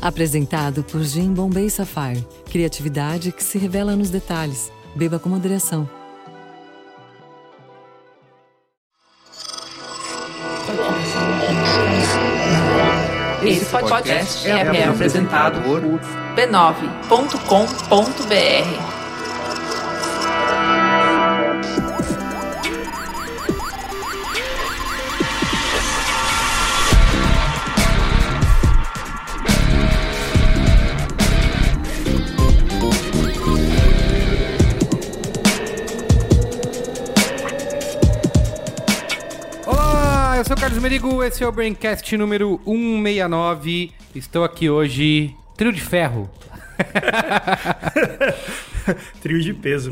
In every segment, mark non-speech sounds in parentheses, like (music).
Apresentado por Jim Bombay Sapphire. Criatividade que se revela nos detalhes. Beba com moderação. Esse podcast é, é apresentado por b9.com.br. sou o Carlos Merigo, esse é o Braincast número 169. Estou aqui hoje, trio de ferro. (laughs) Trio de peso.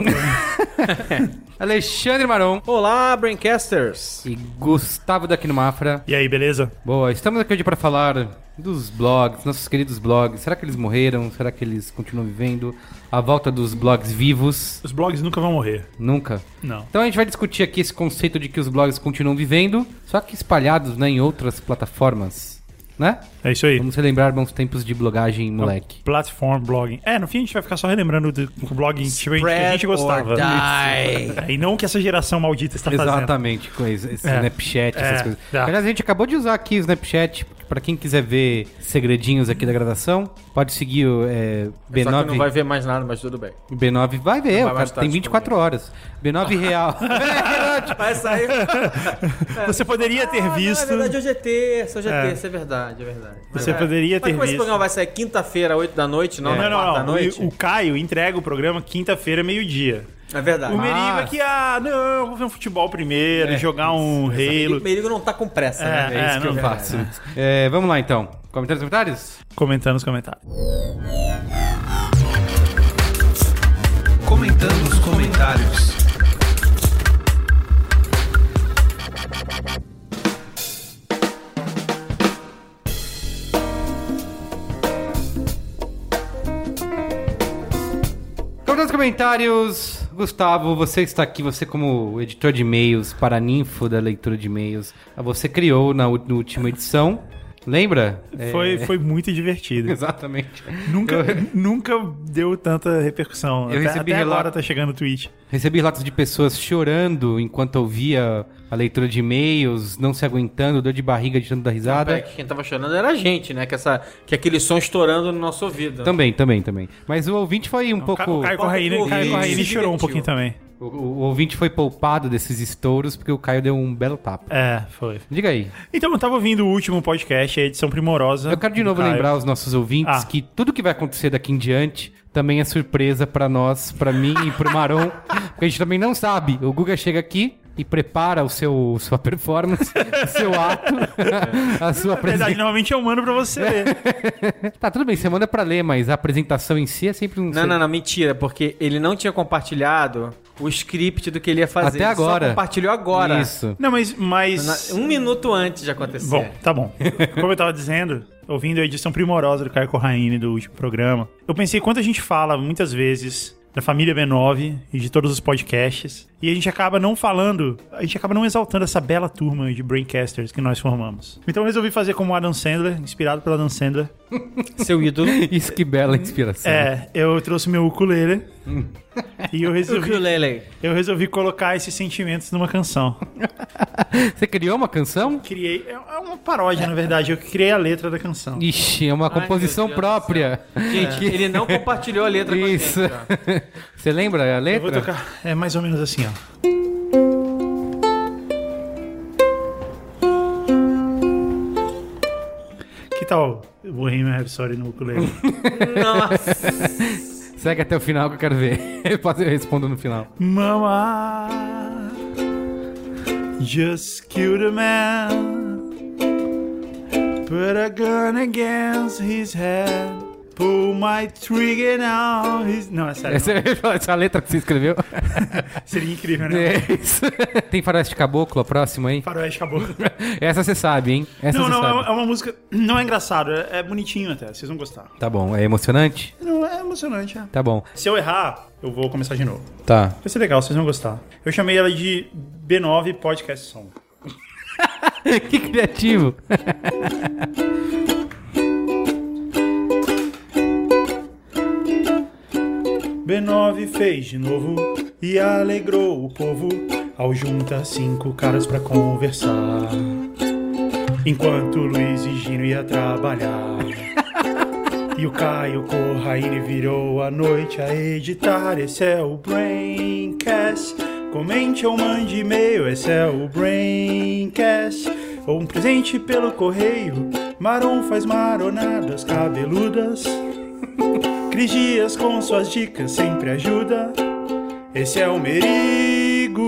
(laughs) Alexandre Maron Olá, Braincasters! e Gustavo daqui no Mafra. e aí, beleza? Boa, estamos aqui hoje para falar dos blogs, nossos queridos blogs. Será que eles morreram? Será que eles continuam vivendo? A volta dos blogs vivos? Os blogs nunca vão morrer. Nunca. Não. Então a gente vai discutir aqui esse conceito de que os blogs continuam vivendo, só que espalhados né, em outras plataformas, né? É isso aí. Vamos relembrar bons tempos de blogagem, moleque. Platform blogging. É, no fim a gente vai ficar só relembrando do blogging tipo, que a gente gostava. É, e não o que essa geração maldita está fazendo. Exatamente, coisa, esse É. Snapchat, essas É, coisas. tá. Aliás, a gente acabou de usar aqui o Snapchat, pra quem quiser ver segredinhos aqui da gravação, pode seguir o é, Só que não vai B9. ver mais nada, mas tudo bem. B9 vai ver, Vai cara tem 24 horas. B9 (laughs) real. Vai sair. (laughs) Você poderia ter Ah, visto. Não, é verdade, hoje é terça, hoje é, É. terça, é verdade, é verdade. Você é. poderia ter Mas como esse visto. programa vai sair quinta-feira, 8 da noite, não, Não, na não, não. noite? O, o Caio entrega o programa quinta-feira, meio-dia. É verdade. O Merigo Ah. aqui, ah, não, eu vou ver um futebol primeiro, É, jogar um Halo. Merigo, Merigo não tá com pressa, né? É, É isso que eu faço. É, vamos lá então. Comentários, comentários? Comentando nos comentários. Comentando os comentários. Comentários, comentários. Gustavo, você está aqui, você como editor de e-mails, paraninfo da leitura de e-mails, você criou na, última edição, lembra? É, Foi, foi muito divertido. (laughs) Exatamente. Nunca, Eu nunca deu tanta repercussão. Eu até recebi até agora relato- tá chegando o tweet. recebi relatos de pessoas chorando enquanto ouvia a leitura de e-mails, não se aguentando, dor de barriga de tanto dar risada. É, que Quem tava chorando era a gente, né? Que, essa, que aquele som estourando no nosso ouvido. Também, também, também. Mas o ouvinte foi um O Ca- pouco... O Caio Corraine, Isso. Caio Corraine chorou um pouquinho também. O, o ouvinte foi poupado desses estouros porque o Caio deu um belo tapa. É, foi. Diga aí. Então, eu tava ouvindo o último podcast, a edição primorosa. Eu quero de novo Caio. lembrar os nossos ouvintes Ah. que tudo que vai acontecer daqui em diante também é surpresa pra nós, pra mim e pro Maron, (laughs) porque a gente também não sabe. O Guga chega aqui e prepara o seu sua performance, o seu ato, a sua Na verdade, apresentação. normalmente eu mando pra você ler. (laughs) Tá, tudo bem, você manda pra ler, mas a apresentação em si é sempre um Não, não, não, mentira, porque ele não tinha compartilhado o script do que ele ia fazer. Até Ele agora. Só compartilhou agora. Isso. Não, mas. mas... Um minuto antes de acontecer. Bom, tá bom. Como eu tava dizendo, ouvindo a edição primorosa do Caio Corraine do último programa, eu pensei quanto a gente fala muitas vezes da família B9 e de todos os podcasts, e a gente acaba não falando, a gente acaba não exaltando essa bela turma de braincasters que nós formamos. Então eu resolvi fazer como o Adam Sandler, inspirado pelo Adam Sandler. (laughs) Seu ídolo. Isso que bela inspiração. É, eu trouxe meu ukulele e eu resolvi, Ukulele. eu resolvi colocar esses sentimentos numa canção. Você criou uma canção? Criei, é uma paródia, na verdade, eu criei a letra da canção. Ixi, é uma composição Deus do própria. Gente, (laughs) ele não compartilhou a letra com a gente. Isso. ó. (laughs) Você lembra a Eu vou letra? tocar. É mais ou menos assim, ó. Que tal o Bohemian Rhapsody no ukulele? (laughs) Nossa. Segue até o final que eu quero ver. (laughs) Eu posso- eu respondo no final. Mama, just killed a man. Put a gun against his head. Pull my trigger now. He's... Não, é sério. Essa, (laughs) essa letra que você escreveu? (laughs) Seria incrível, né? É isso. (laughs) Tem faroeste caboclo, a próxima, hein? Faroeste acabou. Essa você sabe, hein? Essa Não, não, é sabe. uma, é uma música. Não é engraçado, é, é bonitinho até. Vocês vão gostar. Tá bom, é emocionante? Não, é emocionante, é. Tá bom. Se eu errar, eu vou começar de novo. Tá. Vai ser legal, vocês vão gostar. Eu chamei ela de B9 Podcast Song. que criativo. B9 fez de novo e alegrou o povo ao juntar cinco caras pra conversar. Enquanto Luiz e Gino ia trabalhar. (laughs) E o Caio Corraine virou a noite a editar. Esse é o Braincast. Comente ou mande e-mail. Esse é o Braincast. Ou um presente pelo correio. Maron faz maronadas cabeludas. (laughs) Cris Dias com suas dicas sempre ajuda. Esse é o Merigo.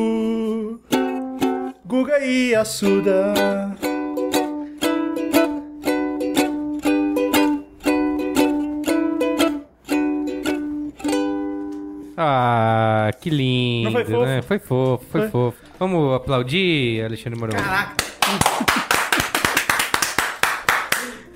Guga e Assuda. Ah, que lindo, Não foi fofo? né? Foi fofo, foi, Foi. fofo. Vamos aplaudir, Alexandre Mourão. Caraca.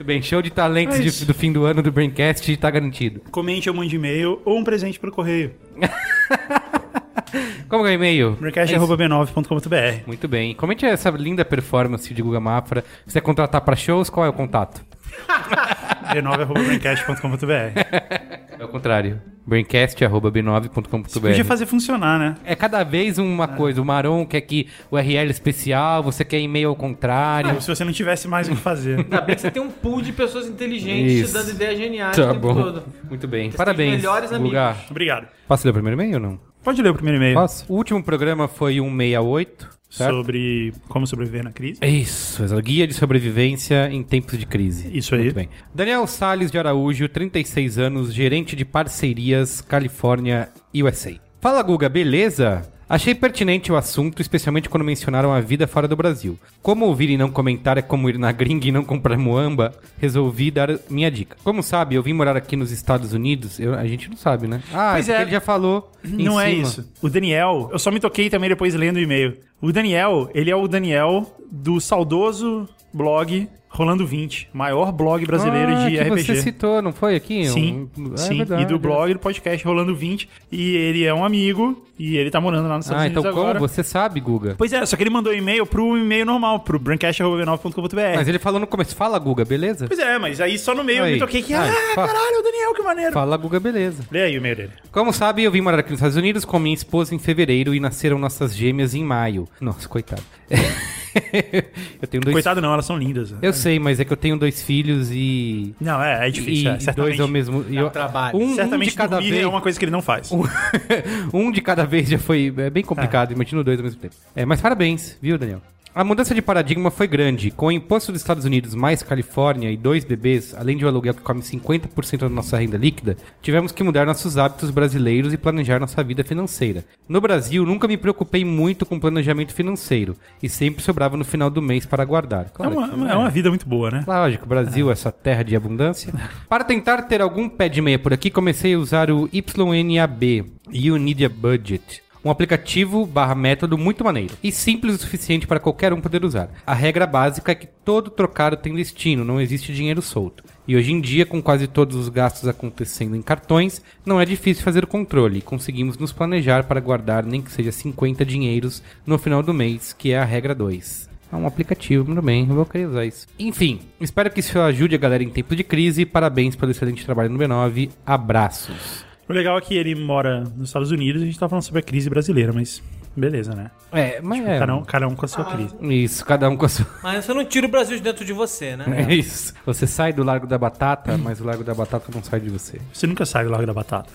Muito bem, show de talentos É de- do fim do ano do Braincast tá garantido. Comente ou mande e-mail ou um presente pelo correio. (laughs) Como é o e-mail? É isso. Braincast.b9.com.br Muito bem. Comente essa linda performance de Guga Mafra. Se você contratar para shows, qual é o contato? (laughs) b9.braincast.com.br (laughs) É o contrário. braincast.b9.com.br Podia fazer funcionar, né? É cada vez uma coisa. O Maron quer que o URL especial, você quer e-mail ao contrário. Se você não tivesse mais o que fazer. (laughs) Ainda bem que você tem um pool de pessoas inteligentes Isso. te dando ideias geniais Tá o tempo bom. todo. Muito bem. Vocês Parabéns. melhores Guga. Obrigado. Posso ler o primeiro e-mail ou não? Pode ler o primeiro e-mail Posso? O último programa foi 168, certo? sobre como sobreviver na crise. Isso, guia de sobrevivência em tempos de crise. Isso aí. Muito bem. Daniel Salles de Araújo, 36 anos, gerente de parcerias, Califórnia, USA. Fala Guga, beleza? Achei pertinente o assunto, especialmente quando mencionaram a vida fora do Brasil. Como ouvir e não comentar é como ir na gringa e não comprar moamba, resolvi dar minha dica. Como sabe, eu vim morar aqui nos Estados Unidos, eu- a gente não sabe, né? Ah, Pois é. é. ele já falou. Não é cima. isso. O Daniel, eu só me toquei também depois lendo o e-mail. O Daniel, ele é o Daniel do saudoso blog Rolando 20, maior blog brasileiro Ah, de que RPG. você citou, não foi aqui? Sim, Um- é sim. verdade. e do blog do podcast Rolando 20. E ele é um amigo e ele tá morando lá nos Estados Ah, Unidos então agora. como? Você sabe, Guga. Pois é, só que ele mandou e-mail pro e-mail normal, pro braincast.b9.com.br. Mas ele falou no começo, fala Guga, beleza? Pois é, mas aí só no meio eu Aí. me toquei que, Aí, ah, fala. caralho, o Daniel, que maneiro. Fala Guga, beleza. Lê aí o e-mail dele. Como sabe, eu vim morar aqui nos Estados Unidos com minha esposa em fevereiro e nasceram nossas gêmeas em maio. Nossa, coitado. (laughs) eu tenho dois Coitado não, elas são lindas. Eu sei, mas é que eu tenho dois filhos e. Não, é, é E difícil, é, dois certamente. ao mesmo. e eu- trabalho. Um, um certamente de cada dormir vez. é uma coisa que ele não faz. (laughs) um de cada vez já foi é bem complicado, imagina dois ao mesmo tempo. É, mas parabéns, viu, Daniel? A mudança de paradigma foi grande. Com o imposto dos Estados Unidos mais Califórnia e dois bebês, além de um aluguel que come 50% da nossa renda líquida, tivemos que mudar nossos hábitos brasileiros e planejar nossa vida financeira. No Brasil, nunca me preocupei muito com planejamento financeiro e sempre sobrava no final do mês para guardar. É Claro uma, que- é uma vida muito boa, né? Lógico, Brasil, essa terra de abundância. Para tentar ter algum pé de meia por aqui, comecei a usar o YNAB, You Need a Budget. Um aplicativo barra método muito maneiro e simples o suficiente para qualquer um poder usar. A regra básica é que todo trocado tem destino, não existe dinheiro solto. E hoje em dia, com quase todos os gastos acontecendo em cartões, não é difícil fazer o controle e conseguimos nos planejar para guardar nem que seja 50 dinheiros no final do mês, que é a regra 2. É um aplicativo, bem, eu vou querer usar isso. Enfim, espero que isso ajude a galera em tempo de crise. Parabéns pelo excelente trabalho no B9. Abraços. O legal é que ele mora nos Estados Unidos e a gente tá falando sobre a crise brasileira, mas beleza, né? É, mas é. Cada, um, cada um com a sua crise. Isso, cada um com a sua. Mas você não tira o Brasil de dentro de você, né? É isso. Você sai do Largo da Batata, mas o Largo da Batata não sai de você. Você nunca sai do Largo da Batata.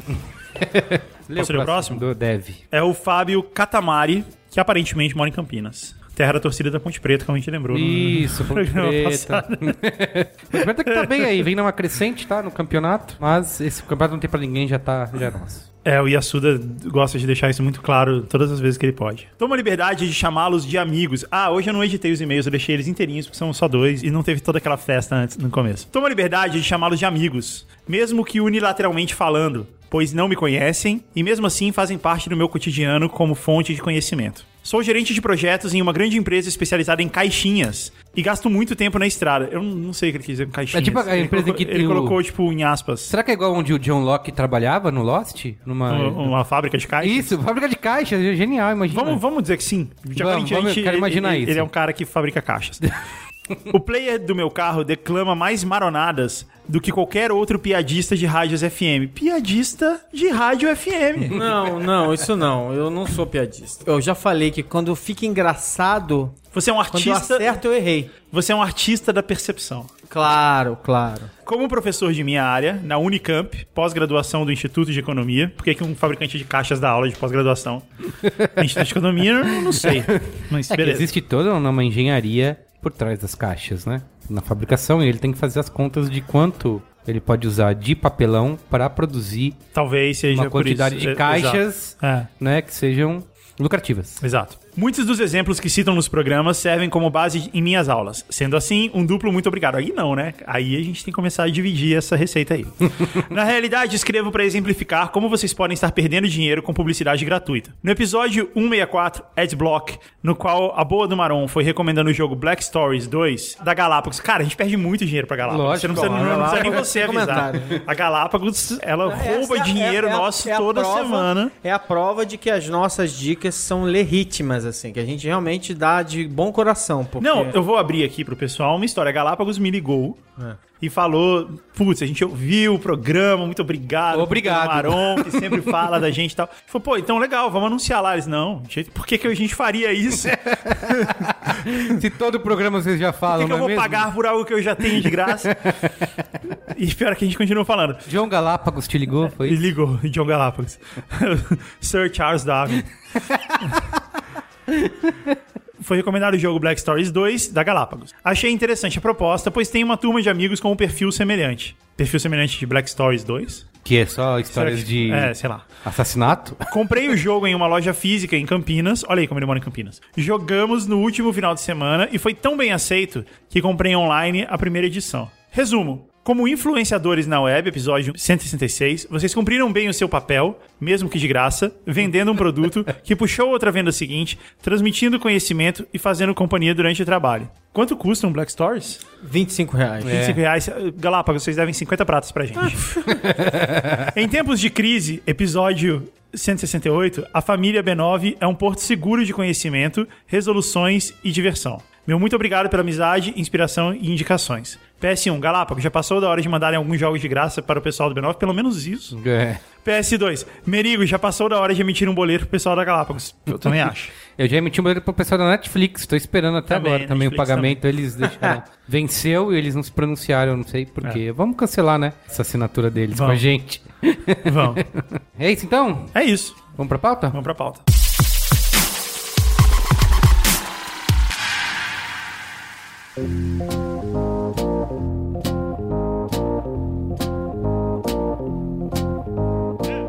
Lê (laughs) Posso ler o próximo? Do Deve. É o Fábio Catamari, que aparentemente mora em Campinas. Terra da torcida da Ponte Preta, como a gente lembrou. Isso, (laughs) no Ponte Preta. passado. (laughs) Ponte Preta que tá bem aí, vem numa crescente, tá? No campeonato. Mas esse campeonato não tem pra ninguém, já tá. Já é nosso. É, o Yasuda gosta de deixar isso muito claro todas as vezes que ele pode. Toma a liberdade de chamá-los de amigos. Ah, hoje eu não editei os e-mails, eu deixei eles inteirinhos, porque são só dois, e não teve toda aquela festa antes, no começo. Toma a liberdade de chamá-los de amigos, mesmo que unilateralmente falando, pois não me conhecem e mesmo assim fazem parte do meu cotidiano como fonte de conhecimento. Sou gerente de projetos em uma grande empresa especializada em caixinhas e gasto muito tempo na estrada. Eu não sei o que ele quis dizer com caixinhas. É tipo a Ele empresa colocou- que Ele o- colocou, tipo, em aspas, Será que é igual onde o John Locke trabalhava no Lost? Numa. uma fábrica de caixas. Isso, fábrica de caixas, é genial, imagina. Vamos, vamos dizer que sim. De Vamos, vamos, eu quero ele- imaginar ele, isso. Ele é um cara que fabrica caixas. (laughs) O player do meu carro declama mais maronadas do que qualquer outro piadista de rádios FM. Piadista de rádio FM. (laughs) Não, não, isso não. Eu não sou piadista. Eu já falei que quando fica engraçado, Você é um quando eu artista. acerto, eu errei. Você é um artista da percepção. Claro, claro. Como professor de minha área, na Unicamp, pós-graduação do Instituto de Economia, por que que um fabricante de caixas dá aula de pós-graduação? (laughs) Instituto de Economia, eu não sei. Mas É que beleza. existe toda uma engenharia por trás das caixas, né? Na fabricação, ele tem que fazer as contas de quanto ele pode usar de papelão para produzir Talvez seja uma quantidade de É, caixas. É. né, que sejam lucrativas. Exato. Muitos dos exemplos que citam nos programas servem como base em minhas aulas. Sendo assim, um duplo muito obrigado. Aí não, né? Aí a gente tem que começar a dividir essa receita aí. (laughs) Na realidade, escrevo para exemplificar como vocês podem estar perdendo dinheiro com publicidade gratuita. No episódio 164, Adblock, no qual a boa do Maron foi recomendando o jogo Black Stories 2 da Galápagos. Cara, a gente perde muito dinheiro pra Galápagos. Lógico, você não precisa, ó, não precisa nem Galápagos você avisar. comentário. A Galápagos, ela rouba Essa é- dinheiro é- é nosso é a toda prova- semana. É a prova de que as nossas dicas são legítimas, assim, que a gente realmente dá de bom coração. Porque... Não, eu vou abrir aqui pro pessoal uma história. A Galápagos me ligou É. e falou: Putz, a gente ouviu o programa, muito obrigado. Obrigado. Maron, que (laughs) sempre fala da gente e tal. Falou, pô, então legal, vamos anunciar lá. Eles, não, por que, que a gente faria isso? Por (laughs) Se todo programa vocês já falam, que, que eu é vou mesmo? pagar por algo que eu já tenho de graça? (laughs) e pior que a gente continua falando. John Galápagos te ligou, foi? Ele ligou, John Galápagos. Sir Charles Darwin. (laughs) Foi recomendado o jogo Black Stories 2 da Galápagos. Achei interessante a proposta, pois tem uma turma de amigos com um perfil semelhante. Perfil semelhante de Black Stories 2? Que é só histórias que- de É, sei lá. assassinato. (laughs) Comprei o jogo em uma loja física em Campinas. Olha aí como ele mora em Campinas. Jogamos no último final de semana e foi tão bem aceito que comprei online a primeira edição. Resumo. Como influenciadores na web, episódio 166, vocês cumpriram bem o seu papel, mesmo que de graça, vendendo um produto que puxou outra venda seguinte, transmitindo conhecimento e fazendo companhia durante o trabalho. Quanto custa um Black Stories? 25 reais. 25 reais. Galápagos, vocês devem 50 pratos pra gente. (laughs) em tempos de crise, episódio 168, a família B9 é um porto seguro de conhecimento, resoluções e diversão. Meu muito obrigado pela amizade, inspiração e indicações. PS1, Galápagos, já passou da hora de mandarem alguns jogos de graça para o pessoal do B9? Pelo menos isso. É. PS2, Merigo, já passou da hora de emitir um boleto pro pessoal da Galápagos. Eu também (laughs) acho. Eu já emiti um boleto pro pessoal da Netflix, tô esperando até Também, agora também o Netflix pagamento, eles deixaram. (laughs) Venceu e eles não se pronunciaram, não sei porquê. Vamos cancelar, né? Essa assinatura deles com a Vamos. gente. Vamos. (laughs) É isso então? É isso. Vamos pra pauta? Vamos pra pauta.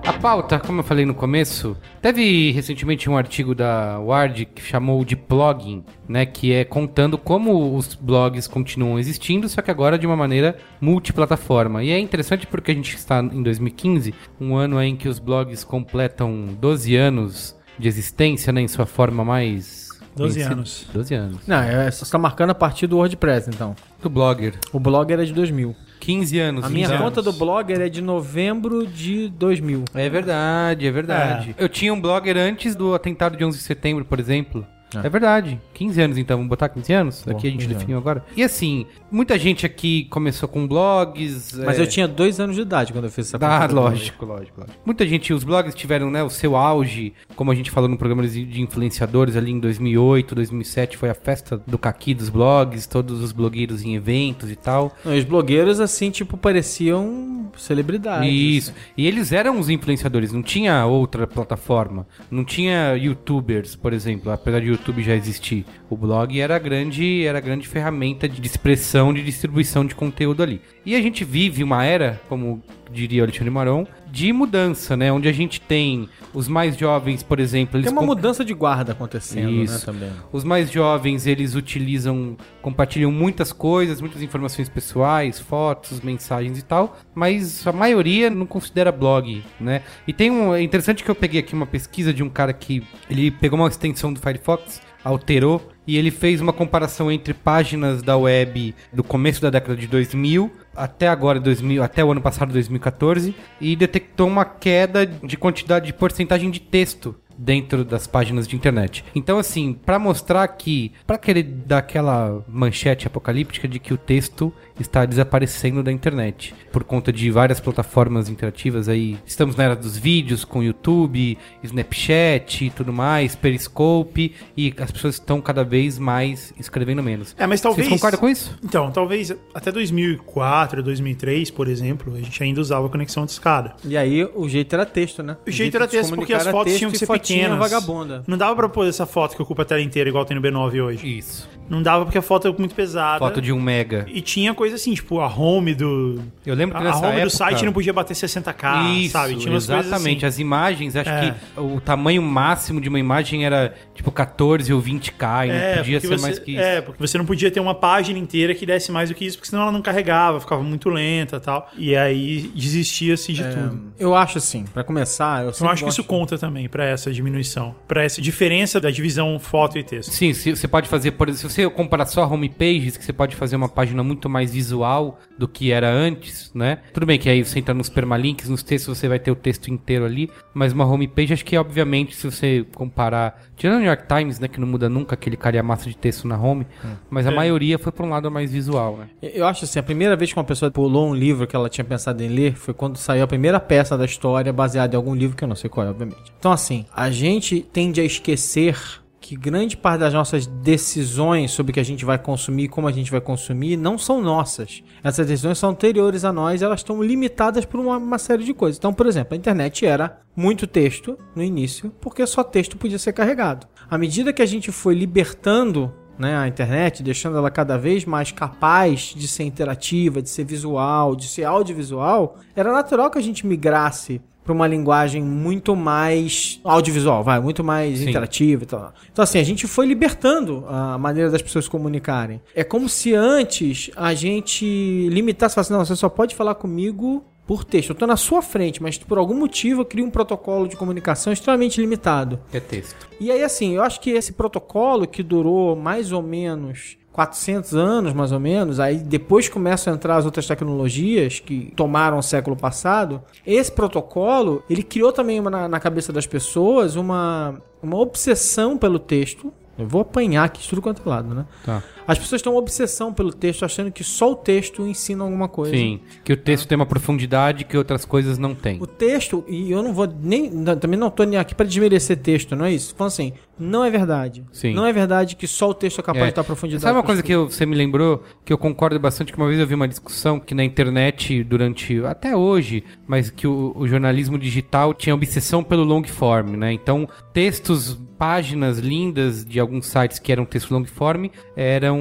A pauta, como eu falei no começo, teve recentemente um artigo da Ward que chamou de blogging, né, que é contando como os blogs continuam existindo, só que agora de uma maneira multiplataforma. E é interessante porque a gente está em 2015, um ano em que os blogs completam 12 anos de existência, né, em sua forma mais 12 conhecida. anos. 12 anos. Não, é, você tá marcando a partir do WordPress, então. Do blogger. O Blogger é de 2000. 15 anos. A minha 15 conta anos. do Blogger é de novembro de 2000. É verdade, é verdade. Eu tinha um blogger antes do atentado de 11 de setembro, por exemplo. É, verdade. 15 anos então, vamos botar 15 anos? Boa, Aqui a gente 15 definiu agora. E assim, muita gente aqui começou com blogs. Mas é, eu tinha dois anos de idade quando eu fiz essa Ah, lógico, lógico, lógico. Muita gente, os blogs tiveram né, o seu auge, como a gente falou no programa de influenciadores ali em 2008, 2007, foi a festa do caqui dos blogs, todos os blogueiros em eventos e tal. Não, os blogueiros, assim, tipo, pareciam celebridades. Isso. E eles eram os influenciadores, não tinha outra plataforma. Não tinha youtubers, por exemplo, apesar de YouTube já existir. O blog era grande, era a grande ferramenta de expressão, de distribuição de conteúdo ali. E a gente vive uma era, como diria o Alexandre Maron, de mudança, né? Onde a gente tem os mais jovens, por exemplo, eles Tem uma com- mudança de guarda acontecendo, Isso. né, também. os mais jovens, eles utilizam, compartilham muitas coisas, muitas informações pessoais, fotos, mensagens e tal, mas a maioria não considera blog, né? E tem um, é interessante que eu peguei aqui uma pesquisa de um cara que ele pegou uma extensão do Firefox, alterou e ele fez uma comparação entre páginas da web do começo da década de 2000 até agora 2000, até o ano passado 2014 e detectou uma queda de quantidade de porcentagem de texto dentro das páginas de internet. Então, assim, para mostrar que, para querer dar aquela manchete apocalíptica de que o texto está desaparecendo da internet por conta de várias plataformas interativas aí. Estamos na era dos vídeos com YouTube, Snapchat e tudo mais, Periscope e as pessoas estão cada vez mais escrevendo menos. É, mas talvez. Vocês concordam com isso? Então, talvez até 2004, 2003, por exemplo, a gente ainda usava conexão de escada. E aí o jeito era texto, né? O jeito era texto porque as fotos tinham que ser pequenas. vagabunda. Não dava pra pôr essa foto que ocupa a tela inteira igual tem no B9 hoje. Isso. Não dava porque a foto é muito pesada. Foto de um mega. E tinha coisa assim, tipo, a home do. Eu lembro A, que a nessa home época... do site não podia bater 60k, Isso, sabe? Tinha exatamente. assim. As imagens, acho É. que o tamanho máximo de uma imagem era tipo 14 ou 20k, e não podia ser você, mais que isso. É, porque você não podia ter uma página inteira que desse mais do que isso, porque senão ela não carregava, ficava muito lenta e tal. E aí desistia-se de tudo. Eu acho assim, pra começar, eu Eu acho que isso conta também pra essa diminuição, Pra essa diferença da divisão foto e texto. Sim, se, você pode fazer, por exemplo, se você comparar só homepages, que você pode fazer uma página muito mais visual do que era antes, né? Tudo bem que aí você entra nos permalinks, nos textos você vai ter o texto inteiro ali, mas uma homepage acho que obviamente se você comparar, tirando o New York Times, né, que não muda nunca aquele calhamaço de texto na home, mas a É. maioria foi para um lado mais visual, né? Eu acho assim, a primeira vez que uma pessoa pulou um livro que ela tinha pensado em ler foi quando saiu a primeira peça da história baseada em algum livro que eu não sei qual é, obviamente. Então assim, a gente tende a esquecer que grande parte das nossas decisões sobre o que a gente vai consumir como a gente vai consumir não são nossas. Essas decisões são anteriores a nós, elas estão limitadas por uma, uma série de coisas. Então, por exemplo, a internet era muito texto no início, porque só texto podia ser carregado. À medida que a gente foi libertando né, a internet, deixando ela cada vez mais capaz de ser interativa, de ser visual, de ser audiovisual, era natural que a gente migrasse para uma linguagem muito mais audiovisual, vai, muito mais Sim. interativa e tal. Então assim, a gente foi libertando a maneira das pessoas se comunicarem. É como se antes a gente limitasse, falasse, não, você só pode falar comigo por texto. Eu tô na sua frente, mas por algum motivo eu crio um protocolo de comunicação extremamente limitado. É texto. E aí, assim, eu acho que esse protocolo que durou mais ou menos 400 anos, mais ou menos, aí depois começam a entrar as outras tecnologias que tomaram o século passado. Esse protocolo, ele criou também uma- na, na cabeça das pessoas uma, uma obsessão pelo texto. Eu vou apanhar aqui tudo quanto é lado, né? Tá. As pessoas têm uma obsessão pelo texto, achando que só o texto ensina alguma coisa. Sim, que o texto tem uma profundidade que outras coisas não têm. O texto, e eu não vou nem. Também não tô nem aqui para desmerecer texto, não é isso? Falando assim, não é verdade. Sim. Não é verdade que só o texto é capaz É. de dar profundidade. Sabe uma coisa que eu- você me lembrou, que eu concordo bastante, que uma vez eu vi uma discussão que na internet, durante, até hoje, mas que o, o jornalismo digital tinha obsessão pelo long form, né? Então, textos, páginas lindas de alguns sites que eram texto long form, eram...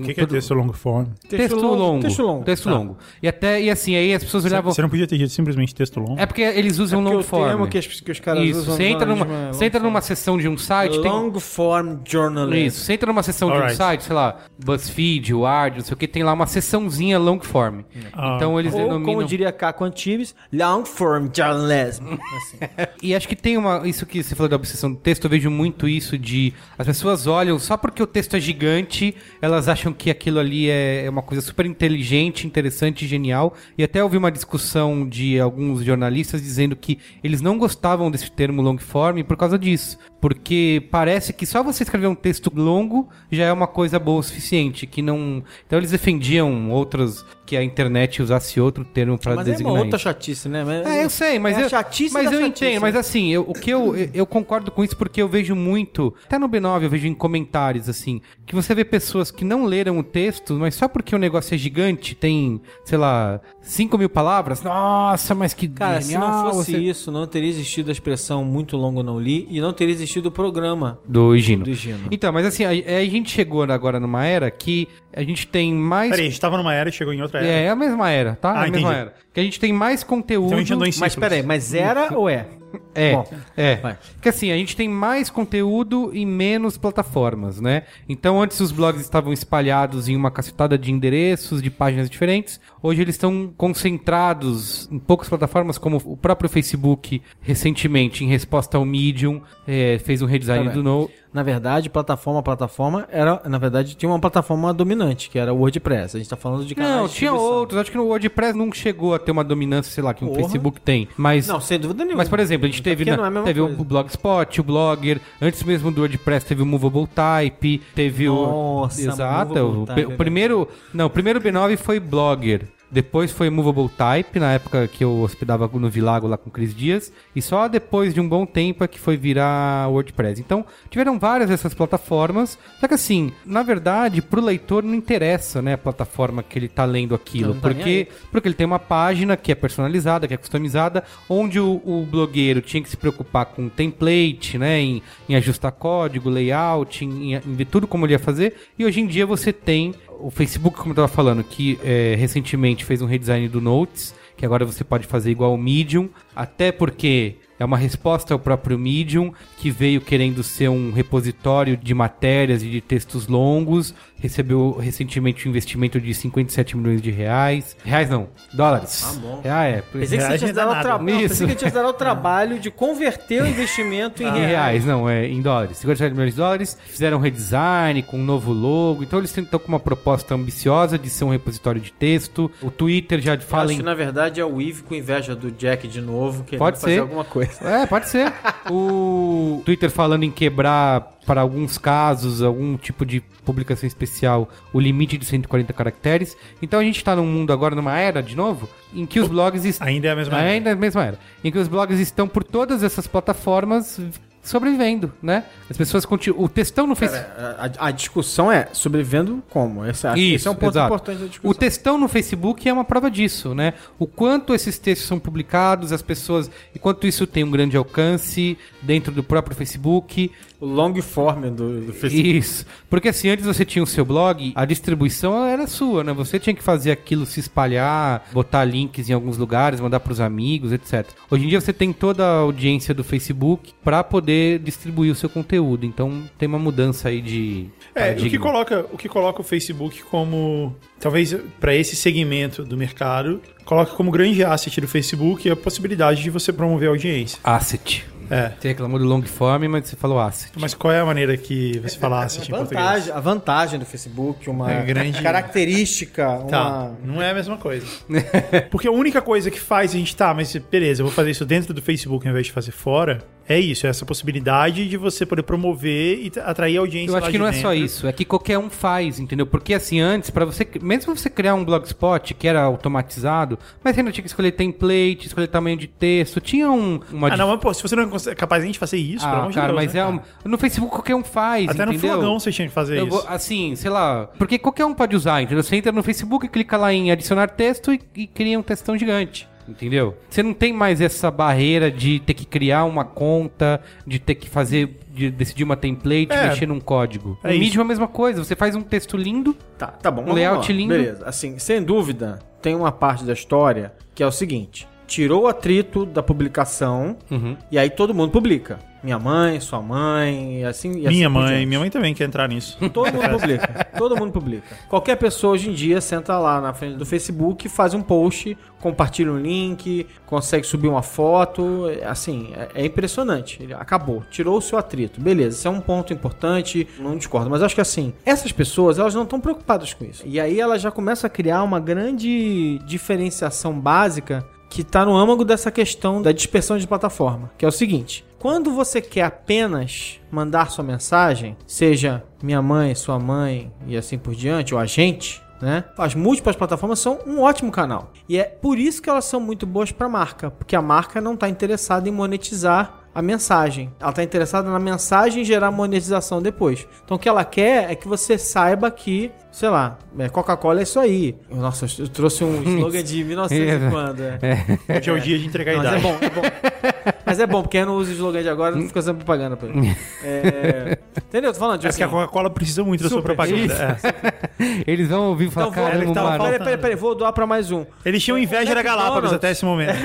O que, que é texto long form? Texto, longo. Texto longo. Texto Tá. longo. E até, e assim, aí as pessoas olhavam... Você não podia ter dito simplesmente texto longo? É porque eles usam Porque long o form. termo que, as- que os caras Isso, usam você entra, numa, é você entra numa seção de um site, tem... Long form journalism. Isso, você entra numa seção de um site, sei lá, BuzzFeed, Ward, não sei o que, tem lá uma seçãozinha long form. Ah. Então eles Ou, denominam... como diria Caco Antibes, long form journalism. Assim. (laughs) E acho que tem uma. Isso que você falou da obsessão do texto, eu vejo muito isso de. As pessoas olham, só porque o texto é gigante, elas acham que aquilo ali é é uma coisa super inteligente, interessante, genial. E até ouvi uma discussão de alguns jornalistas dizendo que eles não gostavam desse termo long form por causa disso. Porque parece que só você escrever um texto longo já é uma coisa boa o suficiente. Que não. Então eles defendiam outros. Que a internet usasse outro termo para Mas é designar uma outra isso. chatice, né? Mas- É, eu sei, mas é eu, chatice mas da eu chatice, entendo. Mas assim, eu, o que eu, eu, concordo com isso porque eu vejo muito, até no B9 eu vejo em comentários assim, que você vê pessoas que não leram o texto, mas só porque o negócio é gigante, tem, sei lá, 5 mil palavras, nossa, mas que Cara, se genial, não fosse você- isso, não teria existido a expressão muito longo não li e não teria existido o programa Do Gino. do Gino. Então, mas assim, a, a gente chegou agora numa era que a gente tem mais... Peraí, a gente tava numa era e chegou em outra era. É, é a mesma era, tá? Ah, a mesma entendi. era. Que a gente tem mais conteúdo... Então a gente andou em Mas círculos. peraí, mas era ou é? É, Bom, é. vai. Porque assim, a gente tem mais conteúdo e menos plataformas, né? Então antes os blogs estavam espalhados em uma cacetada de endereços, de páginas diferentes. Hoje eles estão concentrados em poucas plataformas, como o próprio Facebook, recentemente, em resposta ao Medium, eh, fez um redesign Tá do No. Na verdade, plataforma plataforma era, na verdade, tinha uma plataforma dominante, que era o WordPress. A gente tá falando de canais Não, de tinha outros. Acho que no WordPress não chegou a ter uma dominância, sei lá, que o Porra. Facebook tem. Mas Não, sem dúvida nenhuma. Mas, por exemplo, exemplo, a gente teve, porque na- é a teve coisa. o Blogspot, o Blogger, antes mesmo do WordPress teve o Movable Type, teve Nossa, o... Exato, o, o é primeiro... Não, o primeiro B9 foi Blogger. Depois foi Movable Type, na época que eu hospedava no Vilago lá com o Cris Dias. E só depois de um bom tempo é que foi virar WordPress. Então, tiveram várias dessas plataformas. Só que assim, na verdade, pro leitor não interessa, né, a plataforma que ele tá lendo aquilo. Tá porque, porque ele tem uma página que é personalizada, que é customizada, onde o, o blogueiro tinha que se preocupar com template, né, em, em ajustar código, layout, em, em ver tudo como ele ia fazer. E hoje em dia você tem o Facebook, como eu tava falando, que é, recentemente fez um redesign do Notes, que agora você pode fazer igual ao Medium, até porque é uma resposta ao próprio Medium, que veio querendo ser um repositório de matérias e de textos longos, recebeu recentemente um investimento de 57 milhões de reais. Reais não, dólares. Ah, bom. Ah, é. Pensei que você Reais tinha não dá dado o nada. trabalho. Isso. Pensei que tinha dado o (laughs) trabalho de converter o investimento em Em reais. reais, não, é em dólares. 57 milhões de dólares. Fizeram um redesign com um novo logo. Então eles estão com uma proposta ambiciosa de ser um repositório de texto. O Twitter já Eu fala acho em que na verdade é o Eve com inveja do Jack de novo, querendo Pode fazer ser. alguma coisa. É, pode ser. (laughs) O Twitter falando em quebrar, para alguns casos, algum tipo de publicação especial, o limite de 140 caracteres. Então a gente está num mundo agora, numa era, de novo, em que os blogs... Ainda é a mesma era. Ainda é a mesma era. Em que os blogs estão por todas essas plataformas sobrevivendo, né? As pessoas continuam... O textão no Facebook... A, a- a discussão é sobrevivendo como? Esse, acho que esse é um ponto exato. importante da discussão. O textão no Facebook é uma prova disso, né? O quanto esses textos são publicados, as pessoas, e quanto isso tem um grande alcance dentro do próprio Facebook. O long form do, do Facebook. Isso. Porque assim, antes você tinha o seu blog, a distribuição era sua, né? Você tinha que fazer aquilo se espalhar, botar links em alguns lugares, mandar pros amigos, etc. Hoje em dia você tem toda a audiência do Facebook para poder distribuir o seu conteúdo. Então tem uma mudança aí de É, o que, coloca, o que coloca o Facebook como. Talvez para esse segmento do mercado, coloca como grande asset do Facebook a possibilidade de você promover a audiência. Asset. É. Você reclamou do long form, mas você falou asset. Mas qual é a maneira que você fala asset em português? Vantagem, a vantagem do Facebook, uma É grande- característica, Tá, uma... não é a mesma coisa. Porque a única coisa que faz a gente, tá, mas beleza, eu vou fazer isso dentro do Facebook ao invés de fazer fora, é isso, é essa possibilidade de você poder promover e atrair audiência Eu acho que de não é dentro. só isso, é que qualquer um faz, entendeu? Porque assim, antes, para você, mesmo você criar um blogspot que era automatizado, mas você ainda tinha que escolher template, escolher tamanho de texto, tinha um, uma Ah, não, mas pô, se você não é capaz nem de fazer isso, pelo Ah, de cara, Deus, mas né, é um, no Facebook qualquer um faz, Até no entendeu? flogão você tinha que fazer Eu isso. assim, sei lá, porque qualquer um pode usar, entendeu? Você entra no Facebook, clica lá em adicionar texto e, e cria um textão gigante. Entendeu? Você não tem mais essa barreira de ter que criar uma conta, de ter que fazer, de decidir uma template, É. mexer num código. É o. Medium é a mesma coisa. Você faz um texto lindo, Tá, tá bom. Um layout lindo. Beleza. Assim, sem dúvida, tem uma parte da história que é o seguinte: tirou o atrito da publicação Uhum. e aí todo mundo publica. Minha mãe, sua mãe, e assim. e assim Minha por mãe, minha mãe também quer entrar nisso. Todo (laughs) mundo publica. Todo mundo publica. Qualquer pessoa hoje em dia senta lá na frente do Facebook, faz um post, compartilha um link, consegue subir uma foto. Assim, é, é impressionante. Ele acabou. Tirou o seu atrito. Beleza, isso é um ponto importante, não discordo. Mas acho que assim, essas pessoas, elas não estão preocupadas com isso. E aí elas já começam a criar uma grande diferenciação básica que tá no âmago dessa questão da dispersão de plataforma, que é o seguinte: quando você quer apenas mandar sua mensagem, seja minha mãe, sua mãe e assim por diante, ou a gente, né? As múltiplas plataformas são um ótimo canal. E é por isso que elas são muito boas para marca, porque a marca não está interessada em monetizar a mensagem. Ela está interessada na mensagem gerar monetização depois. Então o que ela quer é que você saiba que, sei lá, é, Coca-Cola é isso aí. Nossa, eu trouxe um (laughs) slogan de 1900 e quando, é. Hoje é o dia de entregar a Mas é idade. bom, é bom. Mas é bom, porque eu não uso o slogan de agora, não fica fazendo propaganda pra ele. (laughs) É... Entendeu? Tô falando, tipo É porque a assim... Coca-Cola precisa muito da sua propaganda. isso. é. (laughs) eles vão ouvir falar, Então vou, caramba, ele tava peraí, peraí, peraí, vou doar pra mais um. Eles tinham inveja O da Galápagos até esse momento.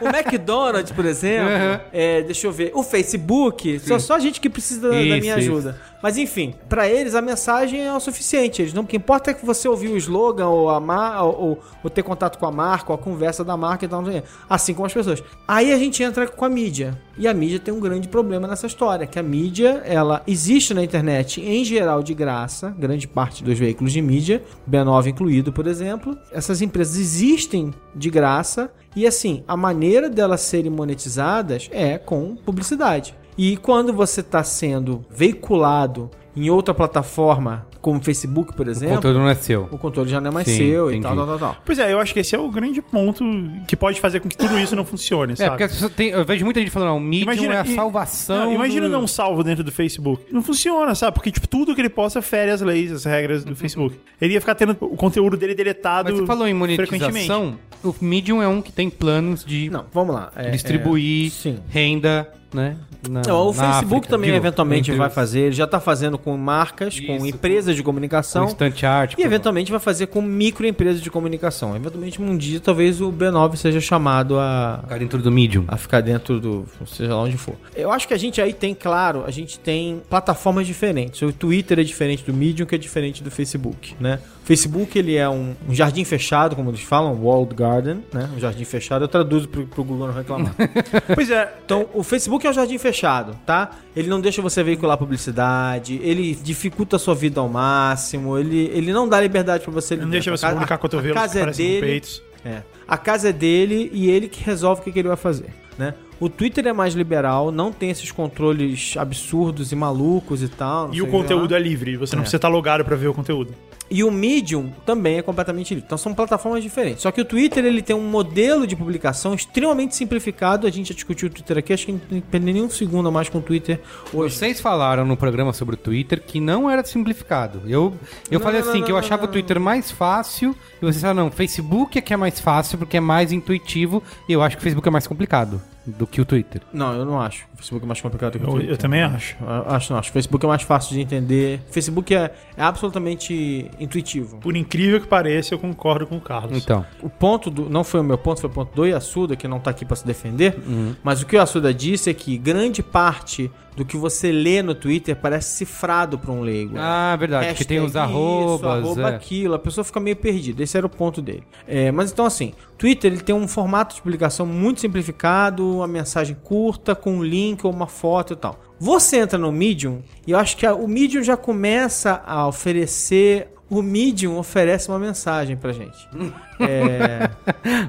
O McDonald's, por exemplo, é, deixa eu ver, o Facebook, só, só gente que precisa da, da Isso, minha isso. ajuda. Mas enfim, pra eles a mensagem é o suficiente. Eles não. O que importa é que você ouviu o slogan ou, a ou, ou- ter contato com a marca, ou a conversa da marca e tal. Assim como as pessoas. Aí a gente entra com a mídia. E a mídia tem um grande problema nessa história, que a mídia, ela existe na internet em geral de graça, grande parte dos veículos de mídia, B9 incluído, por exemplo. Essas empresas existem de graça e assim, a maneira delas serem monetizadas é com publicidade. E quando você está sendo veiculado em outra plataforma, como Facebook, por O exemplo, conteúdo não é seu. o controle já não é mais Sim, seu e entendi. tal, tal, tal, tal. Pois é, eu acho que esse é o grande ponto que pode fazer com que tudo isso não funcione, É, sabe? porque as pessoas têm- eu vejo muita gente falando, não, o Medium é a e- salvação. não, imagina do... não salvo dentro do Facebook. Não funciona, sabe? Porque, tipo, tudo que ele posta fere as leis, as regras Uhum. do Facebook. Ele ia ficar tendo o conteúdo dele deletado Mas você falou em frequentemente. monetização, o Medium é um que tem planos de Não, vamos lá. É- distribuir é- renda, né? Na- Não, o Facebook África, também digo, com entre vai fazer, ele já tá fazendo com marcas, com Isso, empresas de com comunicação Instant Art. e eventualmente vai fazer com microempresas de comunicação. Eventualmente um dia talvez o B9 seja chamado a Ficar dentro do Medium. a ficar dentro do, seja lá onde for. Eu acho que a gente aí tem, claro, a gente tem plataformas diferentes. O Twitter é diferente do Medium, que é diferente do Facebook, né? Facebook, ele é um, um jardim fechado, como eles falam, walled garden, né? Um jardim fechado. Eu traduzo pro, pro Google não reclamar. (laughs) Pois é, Então, o Facebook é um jardim fechado, tá? Ele não deixa você veicular publicidade, ele dificulta a sua vida ao máximo, ele, ele não dá liberdade pra você. não deixa você ca- publicar cotovelos A que é dele. peitos. É. A casa é dele e ele que resolve o que, que ele vai fazer, né? O Twitter é mais liberal, não tem esses controles absurdos e malucos e tal. E o que lá. conteúdo é livre, você não É. precisa estar logado pra ver o conteúdo. E o Medium também é completamente livre. Então são plataformas diferentes. Só que o Twitter ele tem um modelo de publicação extremamente simplificado. A gente já discutiu o Twitter aqui, acho que não tem que perder nem um segundo a mais com o Twitter hoje. Vocês falaram no programa sobre o Twitter que não era simplificado. Eu, eu Não, falei não, assim, não, que eu achava não, o Twitter mais fácil. E vocês falaram, não, Facebook é que é mais fácil porque é mais intuitivo. E eu acho que o Facebook é mais complicado do que o Twitter. Não, eu não acho. O Facebook é mais complicado que o Twitter. eu também acho. Eu Acho não, acho. O Facebook é mais fácil de entender. O Facebook é, é absolutamente intuitivo. Por incrível que pareça, eu concordo com o Carlos. Então, O ponto do. Não foi o meu ponto, foi o ponto do Yasuda, que não tá aqui pra se defender. Uhum. Mas o que o Yasuda disse é que grande parte do que você lê no Twitter parece cifrado pra um leigo. ah, verdade, que tem os Hashtag isso, arrobas. arroba é. aquilo, a pessoa fica meio perdida. Esse era o ponto dele. É, mas então, assim, Twitter ele tem um formato de publicação muito simplificado, uma mensagem curta, com um link ou uma foto e tal. Você entra no Medium e eu acho que a- o Medium já começa a oferecer. O Medium oferece uma mensagem pra gente. (laughs) É,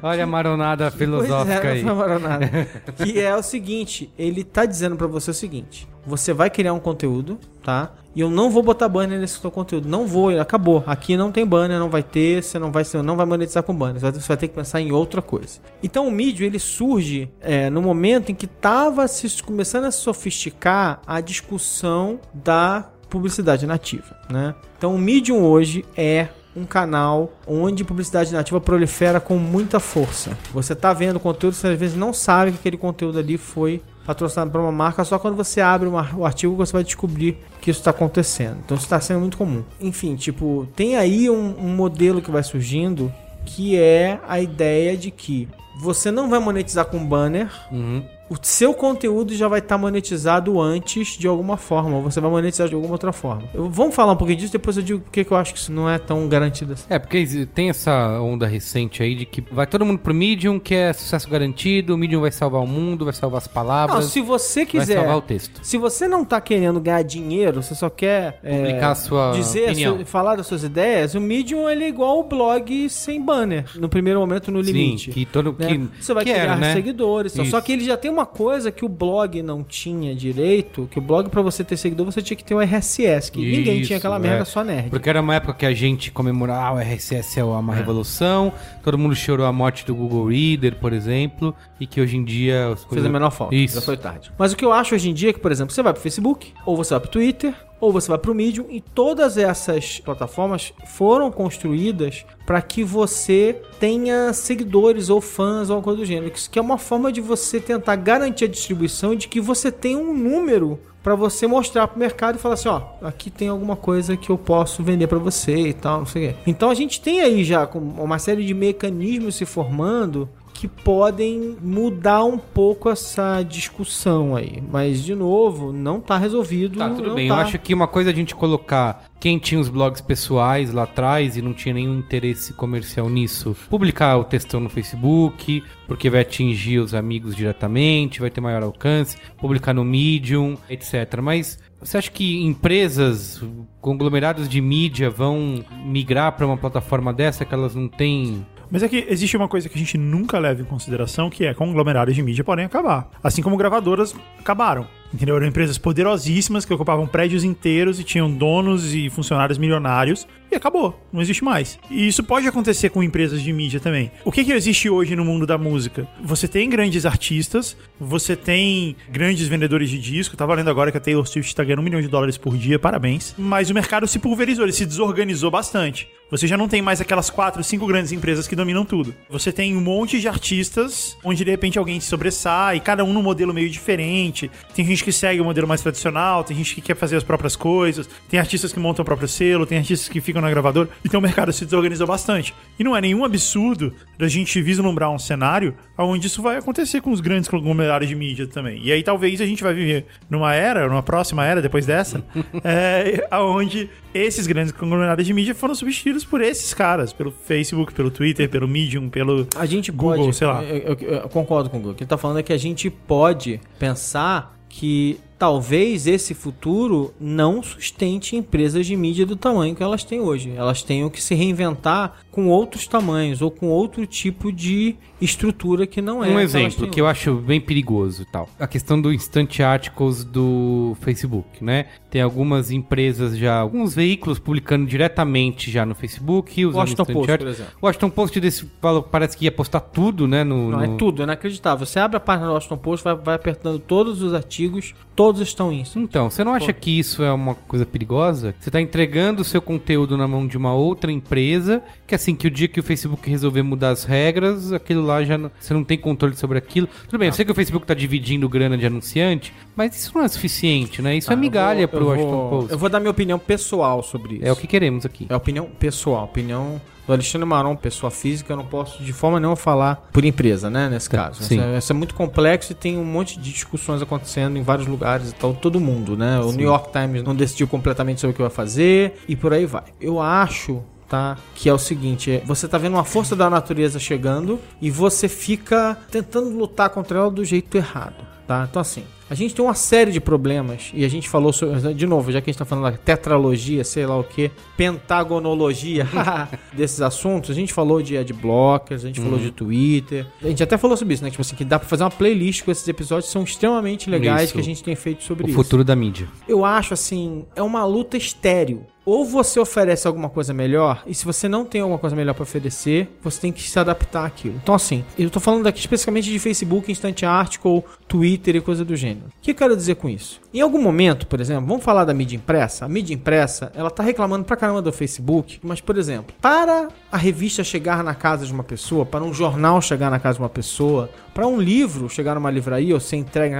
Olha a maronada filosófica é, aí. não foi nada. que é o seguinte, ele tá dizendo pra você o seguinte: você vai criar um conteúdo, tá? E eu não vou botar banner nesse seu conteúdo, não vou, acabou. Aqui não tem banner, não vai ter, você não vai, ser, não vai monetizar com banner, você vai, você vai ter que pensar em outra coisa. Então o Medium ele surge é, no momento em que tava se, começando a se sofisticar a discussão da publicidade nativa, né? Então o Medium hoje é um canal onde publicidade nativa prolifera com muita força. Você tá vendo conteúdo, você às vezes não sabe que aquele conteúdo ali foi patrocinado por uma marca, só quando você abre uma- o artigo você vai descobrir que isso está acontecendo. Então isso está sendo muito comum. Enfim, tipo, tem aí um, um modelo que vai surgindo que é a ideia de que você não vai monetizar com banner, Uhum. O seu conteúdo já vai estar monetizado antes de alguma forma, ou você vai monetizar de alguma outra forma. Eu- vamos falar um pouquinho disso, depois eu digo porque que eu acho que isso não é tão garantido assim. É, porque tem essa onda recente aí de que vai todo mundo pro Medium, que é sucesso garantido, o Medium vai salvar o mundo, vai salvar as Não, palavras, se você vai quiser. salvar o texto. Se você não tá querendo ganhar dinheiro, você só quer é, Publicar a sua dizer, opinião. sua- falar das suas ideias, o Medium ele é igual o blog sem banner. No primeiro momento, no limite. Sim, que todo né? que, Você vai que criar era, né? seguidores. Só Isso. que ele já tem uma coisa que o blog não tinha direito, que o blog pra você ter seguidor você tinha que ter um RSS, que ninguém Isso, tinha aquela é. merda só nerd. Porque era uma época que a gente comemorava ah, o RSS é uma revolução, todo mundo chorou a morte do Google Reader, por exemplo, e que hoje em dia as Fez coisas... a menor falta. Isso. Já foi tarde. Mas o que eu acho hoje em dia é que, por exemplo, você vai pro Facebook, ou você vai pro Twitter, ou você vai pro Medium, e todas essas plataformas foram construídas para que você tenha seguidores ou fãs ou alguma coisa do gênero. Que é uma forma de você tentar garantir a distribuição e de que você tenha um número para você mostrar pro mercado e falar assim, ó, aqui tem alguma coisa que eu posso vender para você e tal, não sei o quê. Então a gente tem aí já uma série de mecanismos se formando que podem mudar um pouco essa discussão aí. Mas, de novo, não tá resolvido. Tá, tudo bem. tá. Eu acho que uma coisa é a gente colocar quem tinha os blogs pessoais lá atrás e não tinha nenhum interesse comercial nisso, publicar o textão no Facebook, porque vai atingir os amigos diretamente, vai ter maior alcance, publicar no Medium, etc. Mas você acha que empresas, conglomerados de mídia vão migrar para uma plataforma dessa que elas não têm Mas é que existe uma coisa que a gente nunca leva em consideração, que é conglomerados de mídia podem acabar. Assim como gravadoras acabaram. Entendeu? Eram empresas poderosíssimas que ocupavam prédios inteiros e tinham donos e funcionários milionários. Acabou. Não existe mais. E isso pode acontecer com empresas de mídia também. O que, que existe hoje no mundo da música? Você tem grandes artistas, você tem grandes vendedores de disco. Tava lendo agora que a Taylor Swift está ganhando um milhão de dólares por dia, parabéns. Mas o mercado se pulverizou, ele se desorganizou bastante. Você já não tem mais aquelas quatro, cinco grandes empresas que dominam tudo. Você tem um monte de artistas onde de repente alguém se sobressai, cada um num modelo meio diferente. Tem gente que segue o modelo mais tradicional, tem gente que quer fazer as próprias coisas, tem artistas que montam o próprio selo, tem artistas que ficam na gravadora. Então o mercado se desorganizou bastante. E não é nenhum absurdo da gente vislumbrar um cenário onde isso vai acontecer com os grandes conglomerados de mídia também. E aí talvez a gente vai viver numa era, numa próxima era depois dessa, (laughs) é, onde esses grandes conglomerados de mídia foram substituídos por esses caras, pelo Facebook, pelo Twitter, pelo Medium, pelo A gente Google, pode, sei lá. Eu, eu- eu concordo com o Google. O que ele tá falando é que a gente pode pensar que talvez esse futuro não sustente empresas de mídia do tamanho que elas têm hoje. Elas tenham que se reinventar com outros tamanhos ou com outro tipo de estrutura que não é. Um que exemplo têm que eu acho bem perigoso e tal. A questão do Instant Articles do Facebook, né? Tem algumas empresas já, alguns veículos publicando diretamente já no Facebook, usando Washington Post, por Articles. exemplo. O Washington Post desse parece que ia postar tudo, né? No, Não, no- é tudo, é inacreditável. Você abre a página do Washington Post, vai, vai apertando todos os artigos, todos estão em isso. Então, você não acha que isso é uma coisa perigosa? Você está entregando o seu conteúdo na mão de uma outra empresa, que assim, que o dia que o Facebook resolver mudar as regras, aquilo lá já não, você não tem controle sobre aquilo. Tudo bem, eu sei que o Facebook está dividindo grana de anunciante, mas isso não é suficiente, né? Isso é migalha Tá, Eu pro vou- Washington vou, Post. Eu vou dar minha opinião pessoal sobre isso. É o que queremos aqui. É opinião pessoal, opinião do Alexandre Maron, pessoa física, eu não posso de forma nenhuma falar por empresa, né, nesse caso. sim. Isso é, muito complexo e tem um monte de discussões acontecendo em vários lugares e tal, todo mundo, né? O New York Times não decidiu completamente sobre o que vai fazer e por aí vai. Eu acho Tá? Que é o seguinte, é, você tá vendo uma força da natureza chegando e você fica tentando lutar contra ela do jeito errado, tá? Então assim, a gente tem uma série de problemas e a gente falou sobre, de novo, já que a gente tá falando da tetralogia, sei lá o que, pentagonologia (laughs) desses assuntos, a gente falou de adblockers, a gente falou de Twitter, a gente até falou sobre isso, né? Tipo assim, que dá pra fazer uma playlist com esses episódios que são extremamente legais Isso. que a gente tem feito sobre O isso. futuro da mídia. Eu acho assim, é uma luta estéreo. Ou você oferece alguma coisa melhor, e se você não tem alguma coisa melhor pra oferecer, você tem que se adaptar àquilo. Então, assim, eu tô falando aqui especificamente de Facebook, Instant Article, Twitter e coisa do gênero. O que eu quero dizer com isso? Em algum momento, por exemplo, vamos falar da mídia impressa. A mídia impressa, ela tá reclamando pra caramba do Facebook, mas, por exemplo, para a revista chegar na casa de uma pessoa, para um jornal chegar na casa de uma pessoa, para um livro chegar numa livraria ou ser entregue,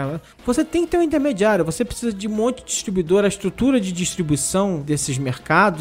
você tem que ter um intermediário, você precisa de um monte de distribuidor, a estrutura de distribuição desses mercados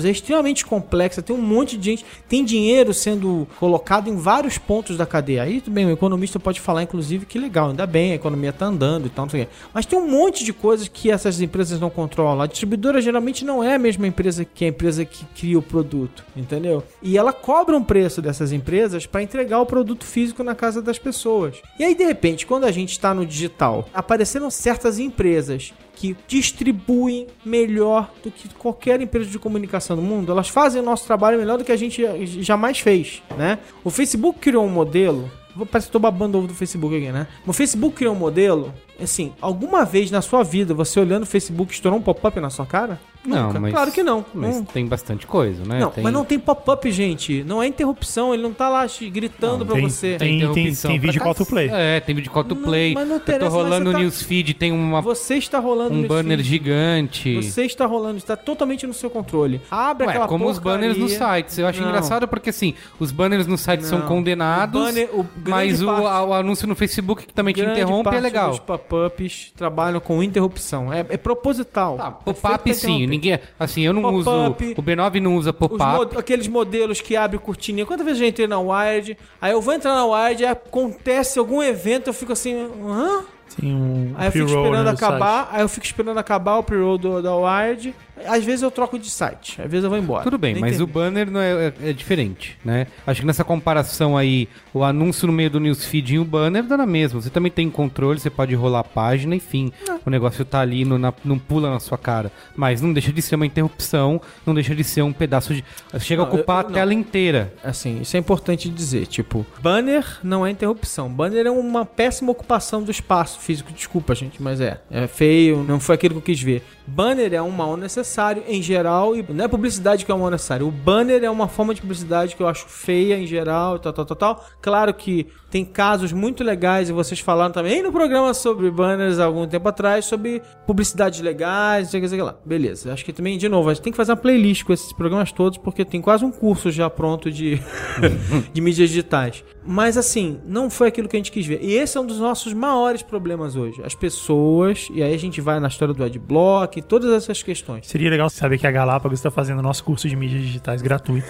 é extremamente complexa, tem um monte de gente, tem dinheiro sendo colocado em vários pontos da cadeia. Aí, tudo bem, o economista pode falar, inclusive, que legal, ainda bem, a economia tá andando e tal, não sei o. Mas tem um monte de coisas que essas empresas não controlam. A distribuidora geralmente não é a mesma empresa que a empresa que cria o produto, entendeu? E ela cobra um preço dessas empresas para entregar o produto físico na casa das pessoas. E aí, de repente, quando a gente está no digital, apareceram certas empresas que distribuem melhor do que qualquer empresa de comunicação do mundo. Elas fazem o nosso trabalho melhor do que a gente jamais fez, né? O Facebook criou um modelo parece que tô babando ovo do Facebook aqui, né? O Facebook criou um modelo. Assim, alguma vez na sua vida, você olhando o Facebook, estourou um pop-up na sua cara? Não, Nunca. mas- Claro que não. Mas não. tem bastante coisa, né? Não, Tem- mas não tem pop-up, gente. Não é interrupção, ele não tá lá te gritando Não, pra tem- você. tem- interrupção tem vídeo pra call to play. É, tem vídeo call to Não, play. mas não Eu interessa, tô mas rolando você o tá- newsfeed, tem uma, Você está rolando um no banner feed. gigante. Você está rolando, está totalmente no seu controle. Abre Ué, aquela como os porcaria. banners nos sites. Eu acho Não. engraçado porque, assim, os banners nos sites são Não. condenados, O banner- o grande mas o, parte- a- o anúncio no Facebook que também te Grande interrompe é parte legal. dos pop- pop-ups trabalham com interrupção. É, é proposital. Tá, É pop-up pra sim, ninguém. Assim, eu não uso. O B9 não usa pop-up. mo- aqueles modelos que abrem cortininha. Quantas vezes eu já entrei na Wired? Aí eu vou entrar na Wired, aí acontece algum evento, eu fico assim, hã? Tem um Aí eu fico esperando no acabar, aí eu fico esperando acabar o pre-roll da Wired. Às vezes eu troco de site, às vezes eu vou embora. Tudo bem, mas o banner não é, é- é diferente, né? Acho que nessa comparação aí, o anúncio no meio do newsfeed e o banner dá na mesma. Você também tem controle, você pode rolar a página, enfim. O negócio tá ali, no- na- não pula na sua cara. Mas não deixa de ser uma interrupção, não deixa de ser um pedaço de... Chega a Não, ocupar eu- a tela inteira. Assim, isso é importante dizer. Tipo, banner não é interrupção. Banner é uma péssima ocupação do espaço físico. Desculpa, gente, mas é. É feio, não foi aquilo que eu quis ver. Banner é um mal necessário em geral e não é publicidade que é um necessário. O banner é uma forma de publicidade que eu acho feia em geral, tal, tal, tal, tal. Claro que tem casos muito legais e vocês falaram também no programa sobre banners há algum tempo atrás, sobre publicidades legais, não sei o que, sei o lá. Beleza. Acho que também, de novo, a gente tem que fazer uma playlist com esses programas todos, porque tem quase um curso já pronto de, (laughs) de mídias digitais. Mas assim, não foi aquilo que a gente quis ver. E esse é um dos nossos maiores problemas hoje. As pessoas, e aí a gente vai na história do adblock, todas essas questões. Seria legal saber que a Galápagos está fazendo nosso curso de mídias digitais gratuito.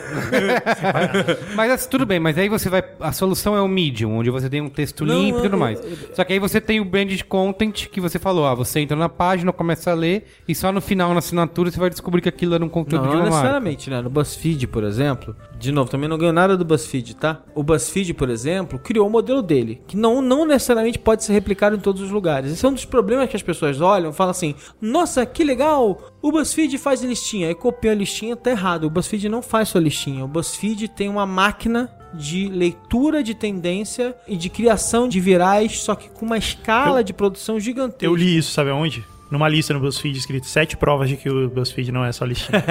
(laughs) Mas assim, tudo bem, mas aí você vai. A solução é o Medium, onde você tem um texto Não, limpo e tudo mais. Só que aí você tem o branded content que você falou. Ah, você entra na página, começa a ler, e só no final, na assinatura, você vai descobrir que aquilo era um conteúdo Não, de não uma marca. necessariamente, né? No BuzzFeed, por exemplo, de novo, também não ganhou nada do BuzzFeed, tá? O BuzzFeed, por exemplo, criou o modelo dele, que não, não necessariamente pode ser replicado em todos os lugares. Esse é um dos problemas que as pessoas olham e falam assim: nossa, que legal, o BuzzFeed faz listinha. Aí copia a listinha, tá errado. O BuzzFeed não faz sua listinha. O BuzzFeed tem uma máquina de leitura de tendência e de criação de virais, só que com uma escala de produção gigantesca. Eu li isso, sabe aonde? Numa lista no BuzzFeed escrito sete provas de que o BuzzFeed não é só listinha.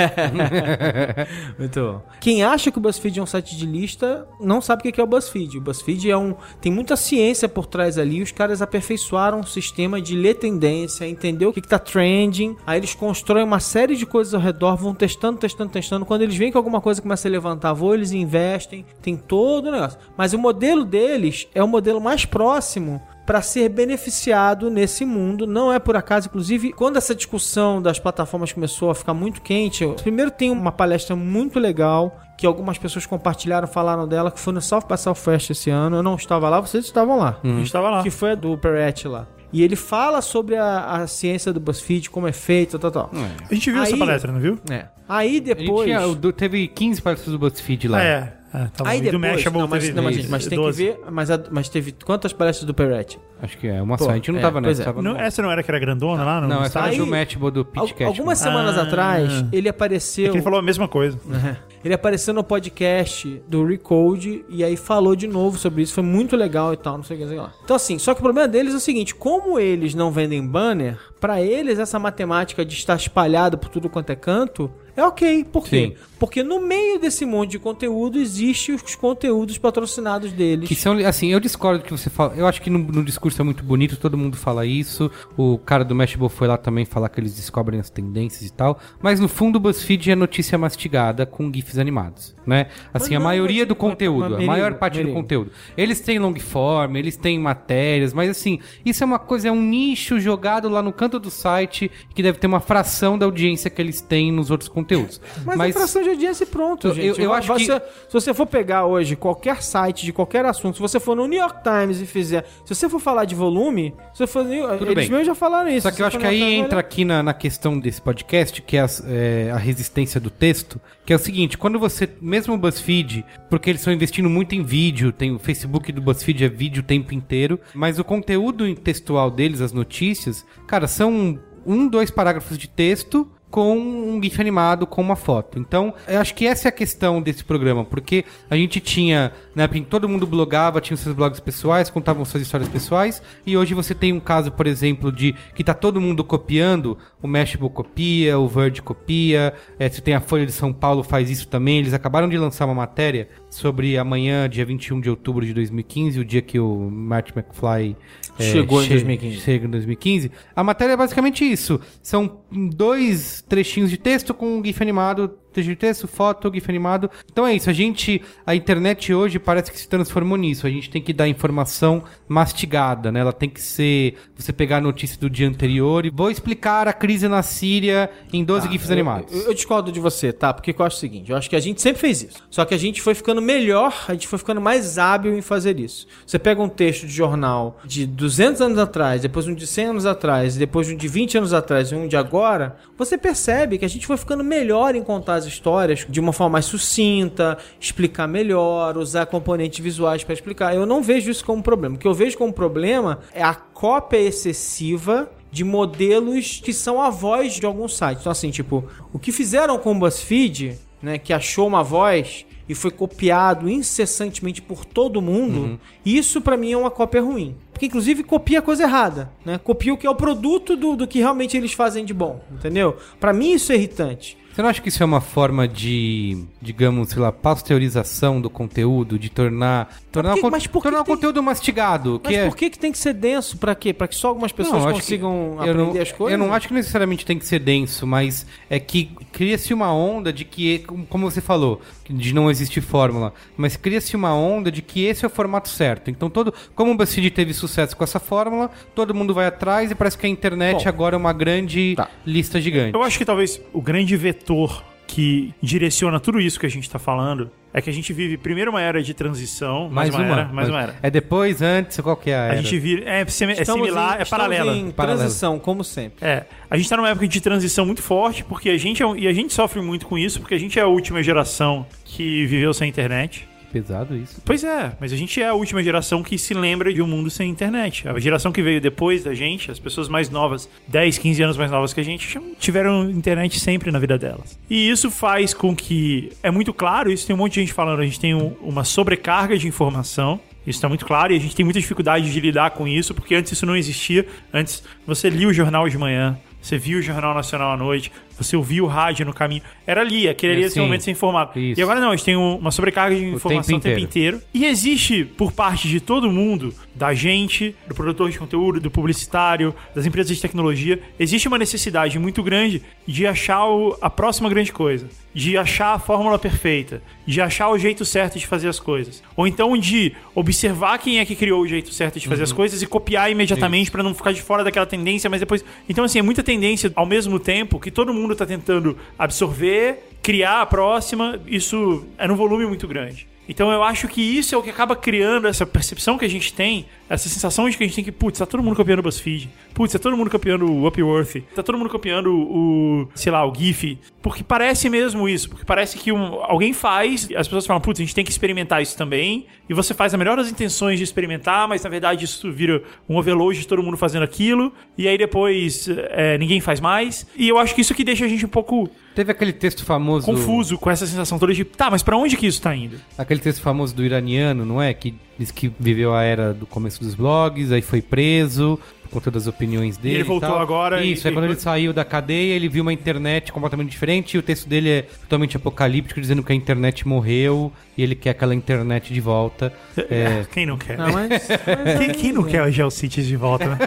(laughs) Muito bom. Quem acha que o BuzzFeed é um site de lista não sabe o que é o BuzzFeed. O BuzzFeed é um. tem muita ciência por trás ali. Os caras aperfeiçoaram um sistema de ler tendência, entender o que, que tá trending. Aí eles constroem uma série de coisas ao redor, vão testando, testando, testando. Quando eles veem que alguma coisa começa a levantar voo, eles investem. Tem todo o negócio. Mas o modelo deles é o modelo mais próximo para ser beneficiado nesse mundo. Não é por acaso, inclusive, quando essa discussão das plataformas começou a ficar muito quente, eu- primeiro tem uma palestra muito legal que algumas pessoas compartilharam, falaram dela, que foi no South by Southwest esse ano. Eu não estava lá, vocês estavam lá. A gente tava lá. Que foi a do Perret lá. E ele fala sobre a, a ciência do BuzzFeed, como é feito, tal, tal. A gente viu essa Aí- palestra, não viu? É. Aí A gente depois. tinha- teve 15 palestras do BuzzFeed lá. É. Ah, tá. Aí do depois. Mashable Não, mas, teve não, mas, mas tem 12. que ver. Mas, a- mas teve quantas palestras do Perret? Acho que é. Uma Pô, só. A gente não é, tava nessa. é. Tava Não, essa não era que era grandona lá? No Não, no essa era do Matchable do Al- Pete Cat. algumas semanas Ah. atrás, ele apareceu. Ele falou a mesma coisa. Uhum. Ele apareceu no podcast do Recode e aí falou de novo sobre isso. Foi muito legal e tal, não sei o que, não sei o que lá. Então, assim, só que o problema deles é o seguinte: como eles não vendem banner, pra eles essa matemática de estar espalhado por tudo quanto é canto é ok. Por quê? Sim. Porque no meio desse monte de conteúdo existem os conteúdos patrocinados deles. Que são, assim, eu discordo do que você fala. Eu acho que no, no discurso é muito bonito, todo mundo fala isso. O cara do Mashable foi lá também falar que eles descobrem as tendências e tal. Mas no fundo, o BuzzFeed é notícia mastigada com GIFs animados, né? Assim, Mas a não, maioria mas- do conteúdo, mas- a maior parte do conteúdo. Eles têm long form, eles têm matérias, mas assim, isso é uma coisa, é um nicho jogado lá no canto do site que deve ter uma fração da audiência que eles têm nos outros conteúdos. Mas, a fração de audiência e pronto, Eu- gente. eu- eu acho você, que- Se você for pegar hoje qualquer site de qualquer assunto, se você for no New York Times e fizer... Se você for falar de volume, se você for... Eles Tudo bem. mesmos já falaram isso. Só que eu acho que aí entra aqui na, na questão desse podcast, que é, as- é a resistência do texto, que é o seguinte, quando você, mesmo o BuzzFeed, porque eles estão investindo muito em vídeo, tem o Facebook do BuzzFeed é vídeo o tempo inteiro, mas o conteúdo textual deles, as notícias, cara, são um, dois parágrafos de texto com um GIF animado, com uma foto. Então, eu acho que essa é a questão desse programa, porque a gente tinha, na época em que todo mundo blogava, tinha seus blogs pessoais, contavam suas histórias pessoais, e hoje você tem um caso, por exemplo, de que tá todo mundo copiando, o Mashable copia, o Verge copia, eh, você tem a Folha de São Paulo faz isso também, eles acabaram de lançar uma matéria sobre amanhã, dia 21 de outubro de 2015, o dia que o Martin McFly eh, Chegou em che- 2015. chega em 2015. A matéria é basicamente isso. São dois trechinhos de texto com um GIF animado de texto, foto, GIF animado. Então é isso, a gente, a internet hoje parece que se transformou nisso. A gente tem que dar informação mastigada, né? Ela tem que ser, você pegar a notícia do dia anterior e vou explicar a crise na Síria em 12 GIFs animados. Eu, eu discordo de você, tá? Porque eu acho o seguinte, eu acho que a gente sempre fez isso. Só que a gente foi ficando melhor, a gente foi ficando mais hábil em fazer isso. Você pega um texto de jornal de 200 anos atrás, depois um de 100 anos atrás, depois um de 20 anos atrás e um de agora, você percebe que a gente foi ficando melhor em contar as histórias de uma forma mais sucinta, explicar melhor, usar componentes visuais para explicar. Eu não vejo isso como um problema. O que eu vejo como problema é a cópia excessiva de modelos que são a voz de algum site. Então, assim, tipo, o que fizeram com o BuzzFeed, né, que achou uma voz e foi copiado incessantemente por todo mundo, isso pra mim é uma cópia ruim. Porque, inclusive, copia a coisa errada, né? Copia o que é o produto do, do que realmente eles fazem de bom, entendeu? Pra mim isso é irritante. Você não acha que isso é uma forma de, digamos, sei lá, pasteurização do conteúdo, de tornar, tornar, o mas por que tornar o tem- conteúdo mastigado? Mas que é... por que, que tem que ser denso? Pra quê? Pra que só algumas pessoas Não, consigam aprender não, as coisas? Eu não acho que necessariamente tem que ser denso, mas é que cria-se uma onda de que, como você falou, de não existir fórmula, mas cria-se uma onda de que esse é o formato certo. Então, todo, como o BuzzFeed teve sucesso com essa fórmula, todo mundo vai atrás e parece que a internet Bom. agora é uma grande Tá. lista gigante. Eu acho que talvez o grande vetor que direciona tudo isso que a gente tá falando é que a gente vive primeiro uma era de transição, mais, uma, era, mais uma era. É depois, antes, qual que é a A era? gente vive, é, simi- é similar, em- é estamos paralela. em transição, como sempre. É, a gente tá numa época de transição muito forte, porque a gente é, um- e a gente sofre muito com isso, porque a gente é a última geração que viveu sem internet. Pesado isso. Pois é, mas a gente é a última geração que se lembra de um mundo sem internet. A geração que veio depois da gente, as pessoas mais novas, 10, 15 anos mais novas que a gente, tiveram internet sempre na vida delas. E isso faz com que. É muito claro, isso tem um monte de gente falando, a gente tem um- uma sobrecarga de informação. Isso está muito claro e a gente tem muita dificuldade de lidar com isso, porque antes isso não existia. Antes você lia o jornal de manhã, você via o Jornal Nacional à noite, você ouvia o rádio no caminho. Era ali, aquele ali, É, esse momento de ser informado. Isso. E agora não, a gente tem um- uma sobrecarga de informação o tempo inteiro. inteiro. E existe, por parte de todo mundo, da gente, do produtor de conteúdo, do publicitário, das empresas de tecnologia, existe uma necessidade muito grande de achar o- a próxima grande coisa. De achar a fórmula perfeita. De achar o jeito certo de fazer as coisas. Ou então de observar quem é que criou o jeito certo de fazer as coisas e copiar imediatamente pra não ficar de fora daquela tendência, mas depois. Então, assim, é muita tendência ao mesmo tempo que todo mundo tá tentando absorver, criar a próxima. Isso é num volume muito grande. Então eu acho que isso é o que acaba criando essa percepção que a gente tem, essa sensação de que a gente tem que, putz, tá todo mundo copiando o BuzzFeed, putz, tá todo mundo copiando o Upworthy, tá todo mundo copiando o, sei lá, o GIF, porque parece mesmo isso, porque parece que um- alguém faz, e as pessoas falam, putz, a gente tem que experimentar isso também, e você faz a melhor das intenções de experimentar, mas na verdade isso vira um overload de todo mundo fazendo aquilo, e aí depois é, ninguém faz mais, e eu acho que isso que deixa a gente um pouco Teve aquele texto famoso. confuso com essa sensação toda de, tá, mas pra onde que isso tá indo? Aquele texto famoso do iraniano, não é? Que diz que viveu a era do começo dos blogs, aí foi preso por conta das opiniões dele. ele voltou tal. agora e- Isso, aí quando ele saiu da cadeia, ele viu uma internet completamente diferente e o texto dele é totalmente apocalíptico, dizendo que a internet morreu e ele quer aquela internet de volta. (laughs) É, (laughs) Quem não quer? Não, mas, (laughs) mas Quem, quem não quer o GeoCities de volta, né?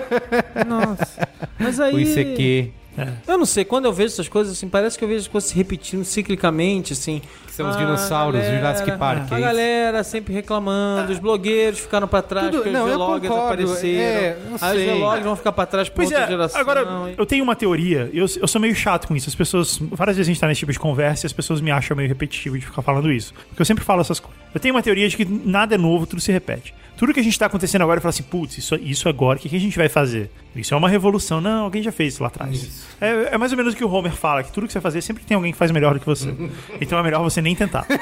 Nossa. Mas aí. o ICQ, Eu não sei, quando eu vejo essas coisas, assim, parece que eu vejo as coisas se repetindo ciclicamente, assim. São os Ah, dinossauros, galera, Jurassic Park. A é isso? galera sempre reclamando, os blogueiros ficaram pra trás, Tudo- porque não, os concordo, apareceram. é, aí os sei. vloggers vão ficar pra trás pra Pois outra é, geração. agora eu tenho uma teoria, eu, eu sou meio chato com isso. As pessoas, várias vezes a gente tá nesse tipo de conversa e as pessoas me acham meio repetitivo de ficar falando isso. Porque eu sempre falo essas coisas. Eu tenho uma teoria de que nada é novo, tudo se repete. Tudo que a gente tá acontecendo agora, eu falo assim, putz, isso, isso agora, o que, que a gente vai fazer? Isso é uma revolução. Não, alguém já fez isso lá atrás. É, é mais ou menos o que o Homer fala, que tudo que você vai fazer sempre tem alguém que faz melhor do que você. (laughs) então é melhor você nem tentar. (laughs)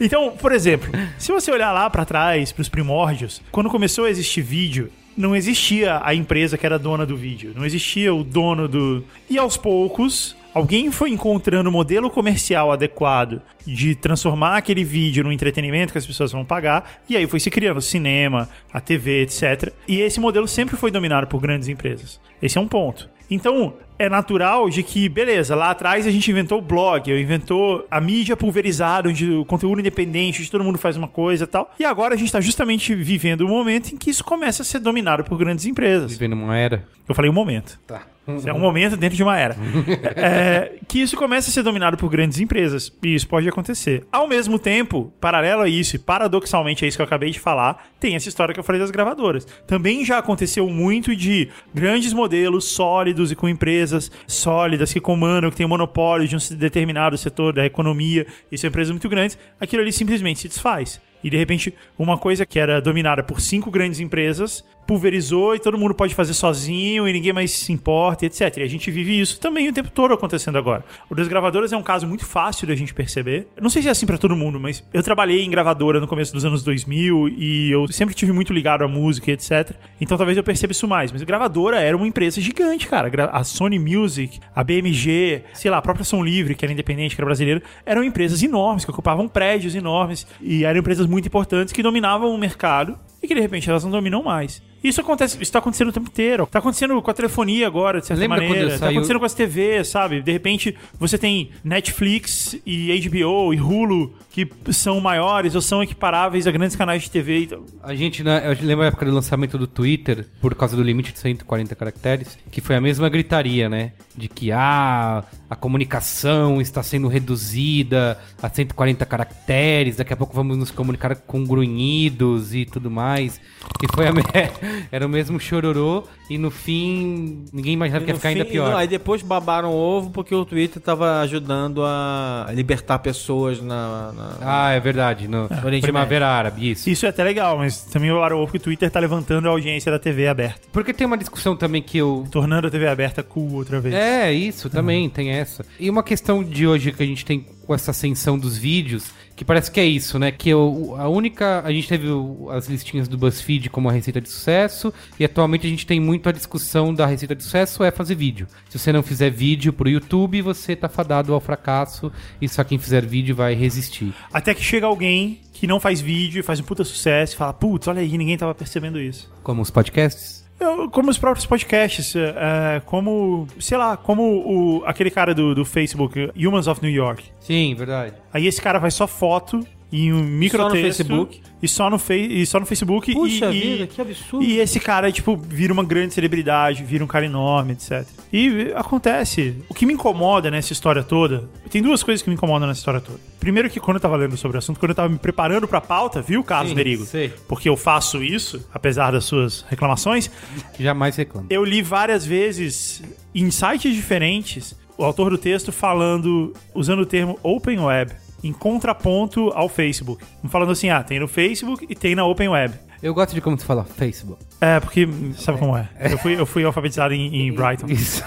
Então, por exemplo, se você olhar lá pra trás, pros primórdios, quando começou a existir vídeo, não existia a empresa que era dona do vídeo, não existia o dono do. E aos poucos, alguém foi encontrando o modelo comercial adequado de transformar aquele vídeo num entretenimento que as pessoas vão pagar, e aí foi se criando o cinema, a TV, etc. E esse modelo sempre foi dominado por grandes empresas. Esse é um ponto. Então, é natural de que, beleza, lá atrás a gente inventou o blog, inventou a mídia pulverizada, onde o conteúdo independente, onde todo mundo faz uma coisa e tal. E agora a gente tá justamente vivendo um momento em que isso começa a ser dominado por grandes empresas. Vivendo uma era. Eu falei um momento. Tá. Isso é um momento dentro de uma era. (laughs) É, que isso começa a ser dominado por grandes empresas. E isso pode acontecer. Ao mesmo tempo, paralelo a isso, e paradoxalmente é isso que eu acabei de falar, tem essa história que eu falei das gravadoras. Também já aconteceu muito de grandes modelos sólidos e com empresas sólidas que comandam, que têm monopólio de um determinado setor da economia, e são empresas muito grandes, aquilo ali simplesmente se desfaz. E de repente, uma coisa que era dominada por cinco grandes empresas pulverizou e todo mundo pode fazer sozinho e ninguém mais se importa, etc. E a gente vive isso também o tempo todo acontecendo agora. O das gravadoras é um caso muito fácil da gente perceber. Eu não sei se é assim pra todo mundo, mas eu trabalhei em gravadora no começo dos anos 2000 e eu sempre tive muito ligado à música, etc. Então talvez eu perceba isso mais. Mas gravadora era uma empresa gigante, cara. A Sony Music, a BMG, sei lá, a própria Som Livre, que era independente, que era brasileira, eram empresas enormes, que ocupavam prédios enormes e eram empresas muito importantes que dominavam o mercado e que de repente elas não dominam mais. Isso acontece, isso tá acontecendo o tempo inteiro. Tá acontecendo com a telefonia agora, de certa Lembra maneira. Tá saiu- acontecendo com as TVs, sabe? De repente você tem Netflix e HBO e Hulu que são maiores ou são equiparáveis a grandes canais de TV. Então, A gente, né, eu lembro a época do lançamento do Twitter, por causa do limite de 140 caracteres, que foi a mesma gritaria, né? De que ah, a comunicação está sendo reduzida a 140 caracteres, daqui a pouco vamos nos comunicar com grunhidos e tudo mais. E foi a me... (laughs) Era o mesmo chororô, e no fim ninguém imaginava que ia ficar ainda fim- pior. não, aí depois babaram o ovo porque o Twitter tava ajudando a libertar pessoas na. na- Ah, é verdade. No Oriente Primavera Árabe, isso. isso é até legal, mas também o ovo que o Twitter tá levantando a audiência da TV aberta. Porque tem uma discussão também que eu, Tornando a TV aberta cool outra vez. É, isso também, tem essa. E uma questão de hoje que a gente tem com essa ascensão dos vídeos, que parece que é isso, né? Que o- a única. A gente teve as listinhas do BuzzFeed como a receita de sucesso, e atualmente a gente tem muito a discussão da receita de sucesso é fazer vídeo. Se você não fizer vídeo pro YouTube, você tá fadado ao fracasso, e só quem fizer vídeo vai resistir. Até que chega alguém que não faz vídeo e faz um puta sucesso e fala, putz, olha aí, ninguém tava percebendo isso. Como os podcasts. Eu- como os próprios podcasts, é, é, como, sei lá, como o, aquele cara do, do Facebook, Humans of New York. Sim, verdade. Aí esse cara faz só foto e um microtexto. Facebook. E só no, fei- e só no Facebook. Puxa e, vida, e, que absurdo. E esse cara, tipo, vira uma grande celebridade, vira um cara enorme, etc. E acontece. O que me incomoda nessa história toda, tem duas coisas que me incomodam nessa história toda. Primeiro que quando eu tava lendo sobre o assunto, quando eu tava me preparando pra pauta, viu, Carlos Sim, Merigo? sei. Porque eu faço isso, apesar das suas reclamações, Jamais reclamo. eu li várias vezes em sites diferentes o autor do texto falando, usando o termo Open Web, em contraponto ao Facebook. Falando assim, ah, tem no Facebook e tem na Open Web. Eu gosto de como tu fala Facebook. É, porque sabe como é? Eu fui, eu fui alfabetizado em, em (laughs) Brighton, Isso.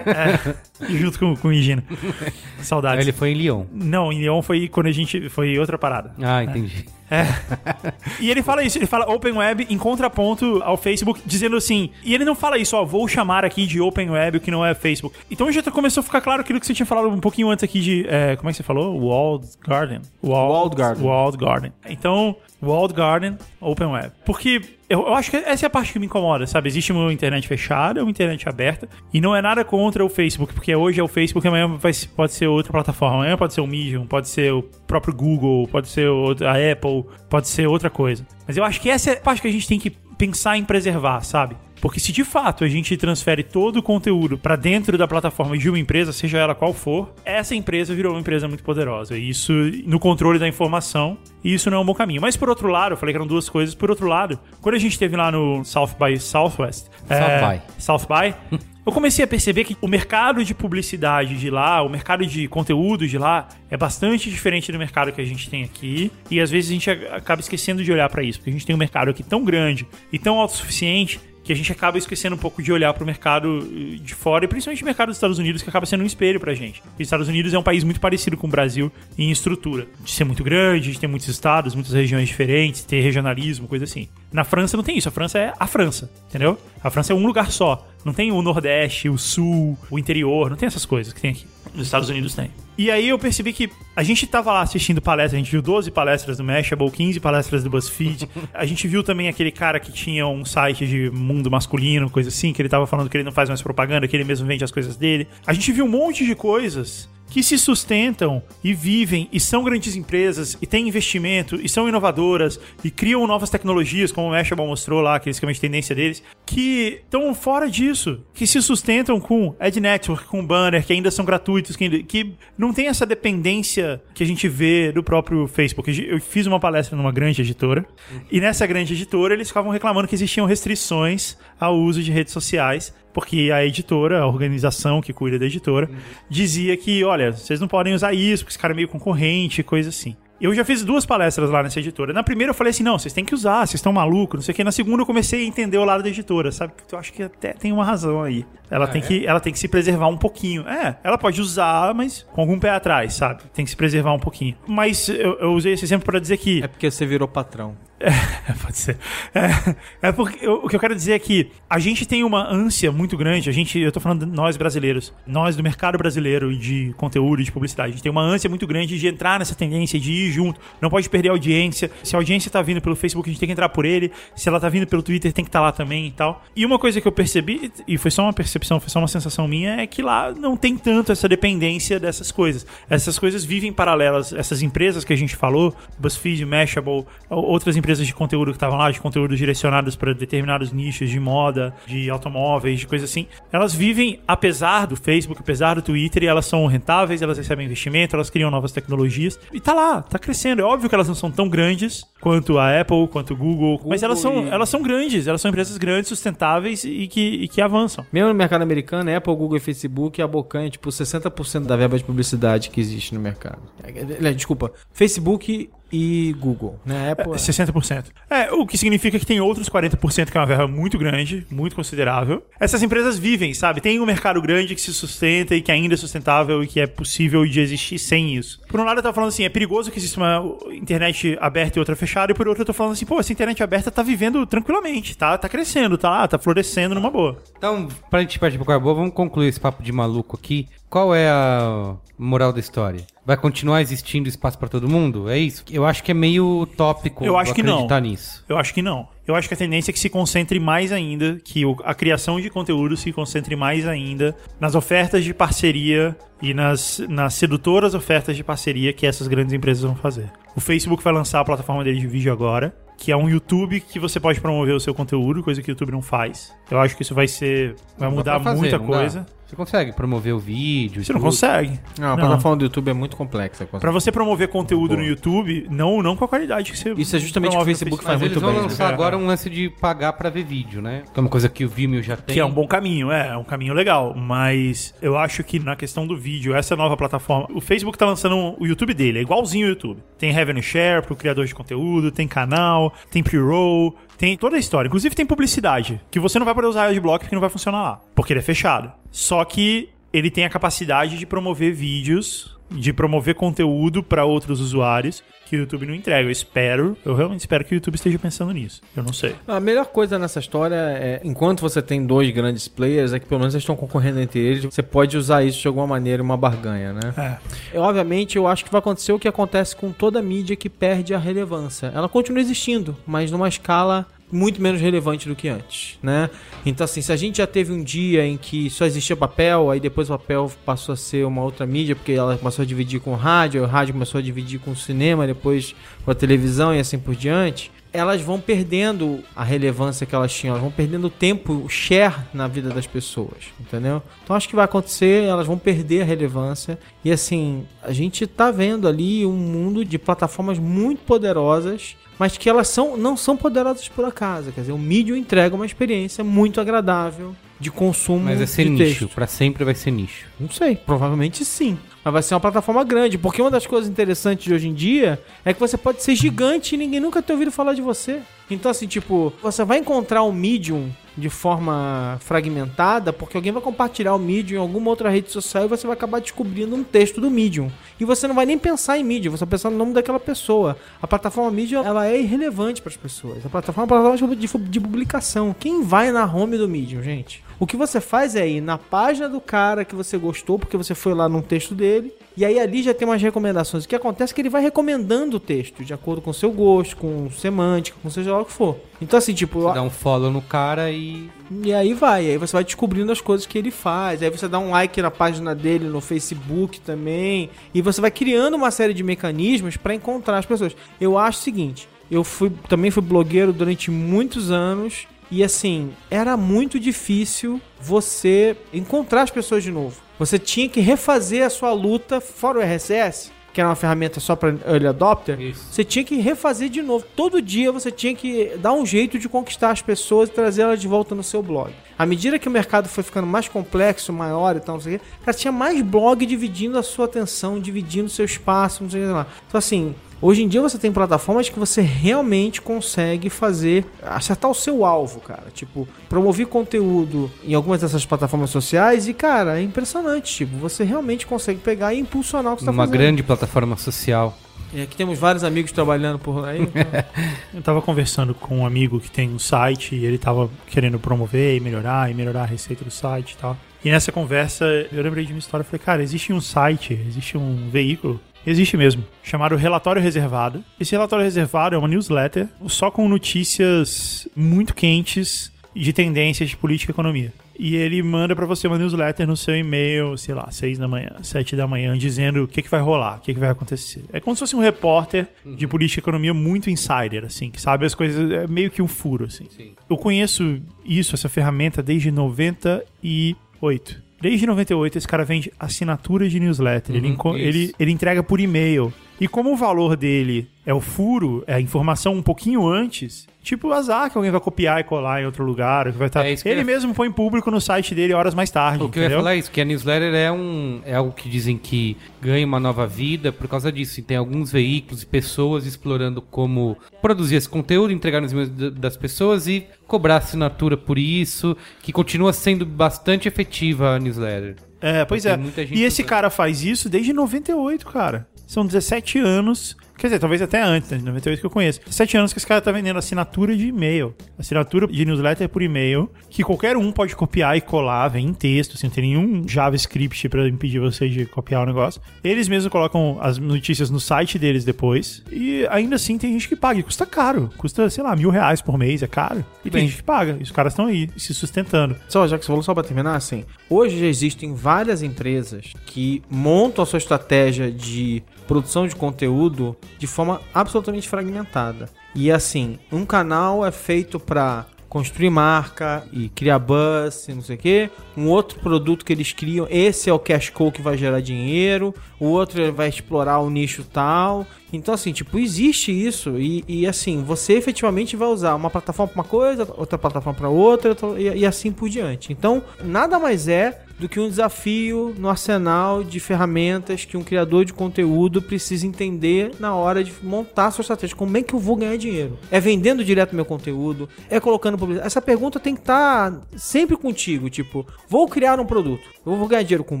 (laughs) junto com, com o Higino. (laughs) Saudades. Ele foi em Lyon. Não, em Lyon foi quando a gente. Foi outra parada. Ah, entendi. (laughs) E ele fala isso, ele fala Open Web em contraponto ao Facebook, dizendo assim. E ele não fala isso, ó, vou chamar aqui de Open Web o que não é Facebook. Então já começou a ficar claro aquilo que você tinha falado um pouquinho antes aqui de. é, como é que você falou? Walled Garden. Walled Garden. Walled Garden. Então, Walled Garden, Open Web. Porque eu, eu acho que essa é a parte que me incomoda, sabe? Existe uma internet fechada, uma internet aberta, e não é nada contra o Facebook, porque hoje é o Facebook, amanhã vai, pode ser outra plataforma, amanhã pode ser o Medium, pode ser o próprio Google, pode ser a Apple, pode ser outra coisa. Mas eu acho que essa é a parte que a gente tem que pensar em preservar, sabe? Porque se de fato a gente transfere todo o conteúdo para dentro da plataforma de uma empresa, seja ela qual for, essa empresa virou uma empresa muito poderosa. E Isso no controle da informação, e isso não é um bom caminho. Mas por outro lado, eu falei que eram duas coisas. Por outro lado, quando a gente esteve lá no South by Southwest, South by. South by, (laughs) eu comecei a perceber que o mercado de publicidade de lá, o mercado de conteúdo de lá, é bastante diferente do mercado que a gente tem aqui. E às vezes a gente acaba esquecendo de olhar para isso, porque a gente tem um mercado aqui tão grande e tão autossuficiente que a gente acaba esquecendo um pouco de olhar para o mercado eh, de fora, e principalmente o mercado dos Estados Unidos, que acaba sendo um espelho pra gente. E os Estados Unidos é um país muito parecido com o Brasil em estrutura, de ser muito grande, de ter muitos estados, muitas regiões diferentes, ter regionalismo, coisa assim. Na França não tem isso, a França é a França, entendeu? A França é um lugar só. Não tem o Nordeste, o Sul, o interior, não tem essas coisas que tem aqui. Nos Estados Unidos tem. E aí eu percebi que a gente tava lá assistindo palestras, a gente viu 12 palestras do Mashable, 15 palestras do BuzzFeed. A gente viu também aquele cara que tinha um site de mundo masculino, coisa assim, que ele tava falando que ele não faz mais propaganda, que ele mesmo vende as coisas dele. A gente viu um monte de coisas que se sustentam e vivem e são grandes empresas e têm investimento e são inovadoras e criam novas tecnologias, como o Mashable mostrou lá, que é a tendência deles, que estão fora disso, que se sustentam com Ad Network, com Banner, que ainda são gratuitos, que, que não tem essa dependência que a gente vê do próprio Facebook. Eu fiz uma palestra numa grande editora e nessa grande editora eles ficavam reclamando que existiam restrições ao uso de redes sociais porque a editora, a organização que cuida da editora, dizia que, olha, vocês não podem usar isso, porque esse cara é meio concorrente, coisa assim. Eu já fiz duas palestras lá nessa editora. Na primeira eu falei assim: não, vocês têm que usar, vocês estão malucos, não sei o que. Na segunda eu comecei a entender o lado da editora, sabe? Eu acho que até tem uma razão aí. Ela, ah, tem, é? que, ela tem que se preservar um pouquinho. É, ela pode usar, mas com algum pé atrás, sabe? Tem que se preservar um pouquinho. Mas eu, eu usei esse exemplo para dizer que. É porque você virou patrão. É, (laughs) pode ser. É, é porque eu, o que eu quero dizer é que a gente tem uma ânsia muito grande. A gente, eu tô falando nós brasileiros, nós do mercado brasileiro de conteúdo, de publicidade. A gente tem uma ânsia muito grande de entrar nessa tendência, de ir junto. Não pode perder a audiência. Se a audiência tá vindo pelo Facebook, a gente tem que entrar por ele. Se ela tá vindo pelo Twitter, tem que estar tá lá também e tal. E uma coisa que eu percebi, e foi só uma percepção, foi só uma sensação minha, é que lá não tem tanto essa dependência dessas coisas. Essas coisas vivem paralelas. Essas empresas que a gente falou, BuzzFeed, Mashable, outras empresas empresas de conteúdo que estavam lá, de conteúdo direcionados para determinados nichos de moda, de automóveis, de coisas assim, elas vivem apesar do Facebook, apesar do Twitter, e elas são rentáveis, elas recebem investimento, elas criam novas tecnologias. E tá lá, tá crescendo. É óbvio que elas não são tão grandes quanto a Apple, quanto o Google, Google mas elas são, e... elas são grandes, elas são empresas grandes, sustentáveis e que, e que avançam. Mesmo no mercado americano, Apple, Google e Facebook abocanham tipo 60% da verba de publicidade que existe no mercado. É, é, desculpa, Facebook e Google, né? Apple... É, 60%. É, o que significa que tem outros 40% que é uma verba muito grande, muito considerável. Essas empresas vivem, sabe? Tem um mercado grande que se sustenta e que ainda é sustentável e que é possível de existir sem isso. Por um lado, eu tava falando assim, é perigoso que exista uma internet aberta e outra fechada, e por outro, eu tô falando assim, pô, essa internet aberta tá vivendo tranquilamente, tá, tá crescendo, tá lá, tá florescendo numa boa. Então, pra gente partir pra boa, vamos concluir esse papo de maluco aqui. Qual é a moral da história? Vai continuar existindo espaço para todo mundo? É isso? Eu acho que é meio utópico eu acho que não. nisso. Eu acho que não. Eu acho que a tendência é que se concentre mais ainda, que a criação de conteúdo se concentre mais ainda nas ofertas de parceria e nas, nas sedutoras ofertas de parceria que essas grandes empresas vão fazer. O Facebook vai lançar a plataforma dele de vídeo agora que é um YouTube que você pode promover o seu conteúdo, coisa que o YouTube não faz. Eu acho que isso vai ser. Vai mudar fazer, muita coisa. Dá. Você consegue promover o vídeo? Você não consegue. Não, a não. plataforma do YouTube é muito complexa. Para você promover conteúdo no YouTube, não, não com a qualidade que você. Isso é justamente o que o Facebook faz muito bem. Eles vão lançar né? agora um lance de pagar para ver vídeo, né? Que é uma coisa que o Vimeo já tem. Que é um bom caminho, é, é um caminho legal. Mas eu acho que na questão do vídeo, essa nova plataforma, o Facebook tá lançando o YouTube dele, é igualzinho o YouTube. Tem revenue share pro criador de conteúdo, tem canal, tem pre-roll, tem toda a história. Inclusive tem publicidade, que você não vai poder usar adblock porque não vai funcionar lá, porque ele é fechado. Só que ele tem a capacidade de promover vídeos, de promover conteúdo para outros usuários que o YouTube não entrega. Eu espero, eu realmente espero que o YouTube esteja pensando nisso. Eu não sei. A melhor coisa nessa história é, enquanto você tem dois grandes players, é que pelo menos eles estão concorrendo entre eles. Você pode usar isso de alguma maneira, uma barganha, né? É. obviamente, eu acho que vai acontecer o que acontece com toda mídia que perde a relevância. Ela continua existindo, mas numa escala muito menos relevante do que antes, né? Então assim, se a gente já teve um dia em que só existia papel, aí depois o papel passou a ser uma outra mídia, porque ela começou a dividir com o rádio, o rádio começou a dividir com o cinema, depois com a televisão e assim por diante, elas vão perdendo a relevância que elas tinham, elas vão perdendo o tempo, o share na vida das pessoas, entendeu? Então acho que vai acontecer, elas vão perder a relevância e assim, a gente tá vendo ali um mundo de plataformas muito poderosas mas que elas são, não são poderosas por acaso. Quer dizer, o Medium entrega uma experiência muito agradável de consumo. Mas vai ser nicho, para sempre vai ser nicho. Não sei, provavelmente sim. Mas vai ser uma plataforma grande, porque uma das coisas interessantes de hoje em dia é que você pode ser gigante e ninguém nunca ter ouvido falar de você. Então, assim, tipo, você vai encontrar um Medium de forma fragmentada, porque alguém vai compartilhar o Medium em alguma outra rede social e você vai acabar descobrindo um texto do Medium. E você não vai nem pensar em Medium, você vai pensar no nome daquela pessoa. A plataforma Medium, ela é irrelevante para as pessoas. A plataforma é uma plataforma de, de publicação. Quem vai na home do Medium, gente? O que você faz é ir na página do cara que você gostou, porque você foi lá num texto dele, e aí ali já tem umas recomendações. O que acontece é que ele vai recomendando o texto, de acordo com o seu gosto, com semântica, com seja lá o que for. Então assim, tipo... Você dá um follow no cara e... E aí vai, aí você vai descobrindo as coisas que ele faz. Aí você dá um like na página dele no Facebook também. E você vai criando uma série de mecanismos para encontrar as pessoas. Eu acho o seguinte, eu fui também fui blogueiro durante muitos anos e assim, era muito difícil você encontrar as pessoas de novo. Você tinha que refazer a sua luta, fora o RSS, que era uma ferramenta só para early adopter, Isso. você tinha que refazer de novo. Todo dia você tinha que dar um jeito de conquistar as pessoas e trazer elas de volta no seu blog. À medida que o mercado foi ficando mais complexo, maior e tal, não sei o quê, cara, tinha mais blog dividindo a sua atenção, dividindo o seu espaço, não sei o que lá. Então assim, Hoje em dia você tem plataformas que você realmente consegue fazer, acertar o seu alvo, cara. Tipo, promover conteúdo em algumas dessas plataformas sociais e, cara, é impressionante. Tipo, você realmente consegue pegar e impulsionar o que você Uma tá fazendo. grande plataforma social. E aqui temos vários amigos trabalhando por aí. então- (laughs) Eu tava conversando com um amigo que tem um site e ele tava querendo promover e melhorar e melhorar a receita do site e tal. E nessa conversa eu lembrei de uma história. Eu falei, cara, existe um site, existe um veículo, existe mesmo, chamado Relatório Reservado. Esse relatório reservado é uma newsletter só com notícias muito quentes de tendências de política e economia. E ele manda pra você uma newsletter no seu e-mail, sei lá, 6 da manhã, 7 da manhã, dizendo o que, que vai rolar, o que, que vai acontecer. É como se fosse um repórter de política e economia muito insider, assim, que sabe as coisas, é meio que um furo, assim. Eu conheço isso, essa ferramenta, desde 98. Desde 98, esse cara vende assinatura de newsletter. ele, Uhum, isso. ele, ele entrega por e-mail. E como o valor dele é o furo, é a informação um pouquinho antes, tipo azar que alguém vai copiar e colar em outro lugar. Que vai estar... É que eu ele ia- mesmo põe público no site dele horas mais tarde. O que eu ia entendeu? falar é isso, que a newsletter é, um, é algo que dizem que ganha uma nova vida por causa disso. E tem alguns veículos e pessoas explorando como produzir esse conteúdo, entregar nos e-mails da- das pessoas e cobrar assinatura por isso, que continua sendo bastante efetiva a newsletter. É, pois Tem é. E esse usando. cara faz isso desde 98, cara. São 17 anos. Quer dizer, talvez até antes, né? de 98 que eu conheço. 17 anos que esse cara tá vendendo assinatura de e-mail. Assinatura de newsletter por e-mail, que qualquer um pode copiar e colar, vem em texto, assim, não tem nenhum JavaScript pra impedir vocês de copiar o negócio. Eles mesmos colocam as notícias no site deles depois. E ainda assim tem gente que paga. E custa caro. Custa, sei lá, mil reais por mês, é caro. E tem Bem. gente que paga. E os caras estão aí, se sustentando. Só, já que você falou, só pra terminar, assim, hoje já existem várias empresas que montam a sua estratégia de produção de conteúdo de forma absolutamente fragmentada. E assim, um canal é feito pra construir marca e criar buzz não sei o quê. Um outro produto que eles criam, esse é o cash cow que vai gerar dinheiro. O outro vai explorar o nicho tal. Então, assim, tipo, existe isso. E, e, assim, você efetivamente vai usar uma plataforma pra uma coisa, outra plataforma pra outra, outra- e, e assim por diante. Então, nada mais é do que um desafio no arsenal de ferramentas que um criador de conteúdo precisa entender na hora de montar a sua estratégia. Como é que eu vou ganhar dinheiro? É vendendo direto meu conteúdo? É colocando publicidade? Essa pergunta tem que estar sempre contigo. Tipo, vou criar um produto. Eu vou ganhar dinheiro com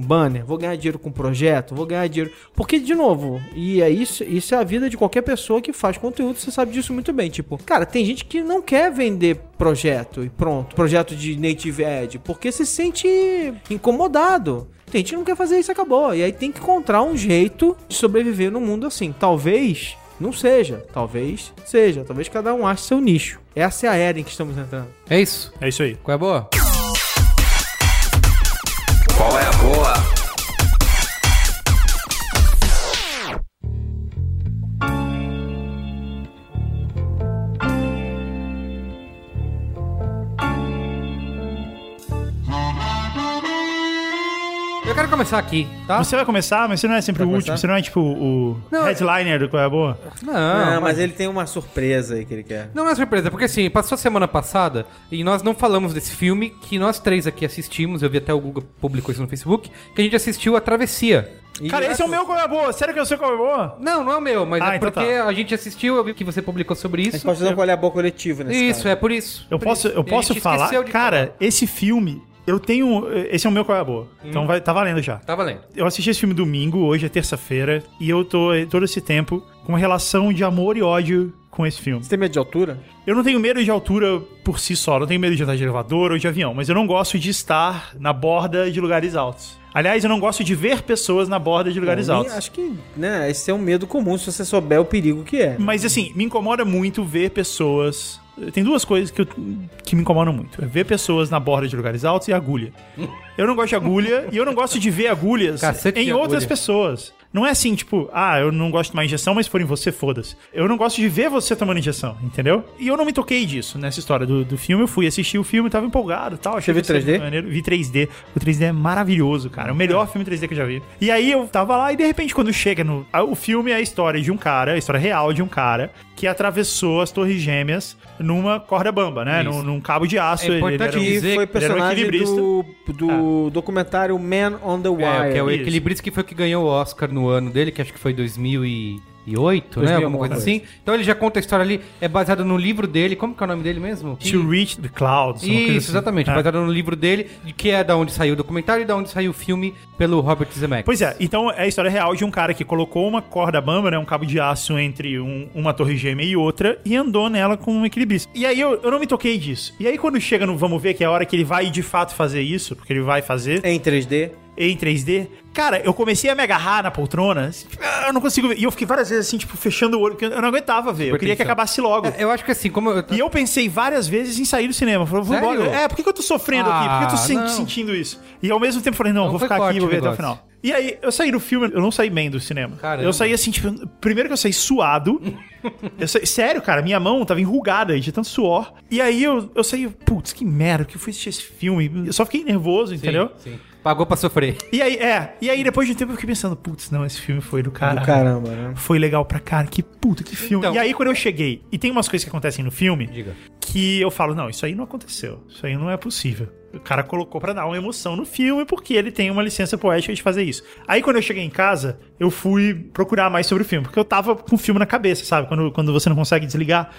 banner? Vou ganhar dinheiro com projeto? Vou ganhar dinheiro... Porque, de novo, e é isso, isso é a vida de qualquer pessoa que faz conteúdo. Você sabe disso muito bem. Tipo, cara, tem gente que não quer vender projeto e pronto. Projeto de native ad. Porque se sente incomodado. Tem gente que não quer fazer isso acabou. E aí tem que encontrar um jeito de sobreviver no mundo assim. Talvez não seja. Talvez seja. Talvez cada um ache seu nicho. Essa é a era em que estamos entrando. É isso. É isso aí. Qual é a boa? Começar aqui, tá? Você vai começar, mas você não é sempre Vai o último, começar? você não é tipo o Não, headliner do Qual é a Boa? Não, Ah, mas ele tem uma surpresa aí que ele quer. Não, não é surpresa, porque assim, passou semana passada e nós não falamos desse filme que nós três aqui assistimos, eu vi até o Google publicou isso no Facebook, que a gente assistiu A Travessia. E Cara, esse é o meu qual é a boa. Sério que eu sei qual é a boa? Não, não é o meu, mas Ah, é então porque tá. a gente assistiu, eu vi que você publicou sobre A gente isso. pode fazer um qual é a boa coletivo nesse Isso, caso. é por isso. Eu Por posso, isso. eu E a posso gente falar. esqueceu de Cara, falar. esse filme, eu tenho. Esse é o meu qual é a boa. Hum. Então vai, tá valendo já. Tá valendo. Eu assisti esse filme domingo, hoje é terça-feira, e eu tô eh, todo esse tempo com uma relação de amor e ódio com esse filme. Você tem medo de altura? Eu não tenho medo de altura por si só, não tenho medo de andar de elevador ou de avião, mas eu não gosto de estar na borda de lugares altos. Aliás, eu não gosto de ver pessoas na borda de lugares Bom, altos. Acho que, né, esse é um medo comum se você souber o perigo que é. Mas assim, me incomoda muito ver pessoas. Tem duas coisas que, eu- que me incomodam muito: é ver pessoas na borda de lugares altos e agulha. Eu não gosto de agulha e eu não gosto de ver agulhas Cacete em outras agulha. pessoas. Não é assim, tipo, ah, eu não gosto de tomar injeção, mas se for em você, foda-se. Eu não gosto de ver você tomando injeção, entendeu? E eu não me toquei disso nessa história do, do filme. Eu fui assistir o filme, tava empolgado e tal. achei Você viu que ia ser 3D? maneiro. Vi 3D. O 3D é maravilhoso, cara. É o melhor filme 3D que eu já vi. E aí eu tava lá e de repente, quando chega no. ah, O filme é a história de um cara, a história real de um cara que atravessou as Torres Gêmeas numa corda bamba, né? Num, num cabo de aço. É Ele- ele importante era um- foi ele era um personagem equilibrista. do, do documentário Man on the Wire. É, que é o. Equilibrista que foi o que ganhou o Oscar no ano dele, que acho que foi 2008, né? 2000, Alguma coisa assim. Então ele já conta a história ali, é baseado no livro dele. Como que é o nome dele mesmo? To Reach the Clouds. Isso, assim. exatamente. É. Baseado no livro dele, de que é da onde saiu o documentário e da onde saiu o filme pelo Robert Zemeckis. Pois é, então é a história real de um cara que colocou uma corda bamba, né, um cabo de aço entre um- uma torre gêmea e outra e andou nela com um equilibrista. E aí eu, eu não me toquei disso. E aí quando chega no Vamos Ver, que é a hora que ele vai de fato fazer isso, porque ele vai fazer Em 3D. Em 3D, cara, eu comecei a me agarrar na poltrona, assim, eu não consigo ver. E eu fiquei várias vezes assim, tipo, fechando o olho, porque eu não aguentava ver. Eu queria que acabasse logo. É, Eu acho que assim, como eu... E eu pensei várias vezes em sair do cinema. Falei, vou embora. É, por que, que eu tô sofrendo aqui? Por que eu tô Ah, sen- não. sentindo isso? E ao mesmo tempo falei, não, Não, vou ficar aqui, forte vou ver até o final. E aí, eu saí do filme, eu não saí bem do cinema. Caramba. Eu saí assim, tipo, primeiro que eu saí suado. (laughs) eu saí- sério, cara, minha mão tava enrugada de tanto suor. E aí eu, eu saí, putz, que merda, que eu fui assistir esse filme. Eu só fiquei nervoso, entendeu? Sim, sim. Pagou pra sofrer. E aí, é, e aí depois de um tempo eu fiquei pensando, putz, não, esse filme foi do caralho. Do caramba, né? Foi legal pra cara, que puta, que filme. Então- e aí, quando eu cheguei, e tem umas coisas que acontecem no filme Diga. que eu falo, não, isso aí não aconteceu. Isso aí não é possível. O cara colocou pra dar uma emoção no filme porque ele tem uma licença poética de fazer isso. Aí quando eu cheguei em casa, eu fui procurar mais sobre o filme, porque eu tava com o filme na cabeça, sabe? Quando, quando você não consegue desligar.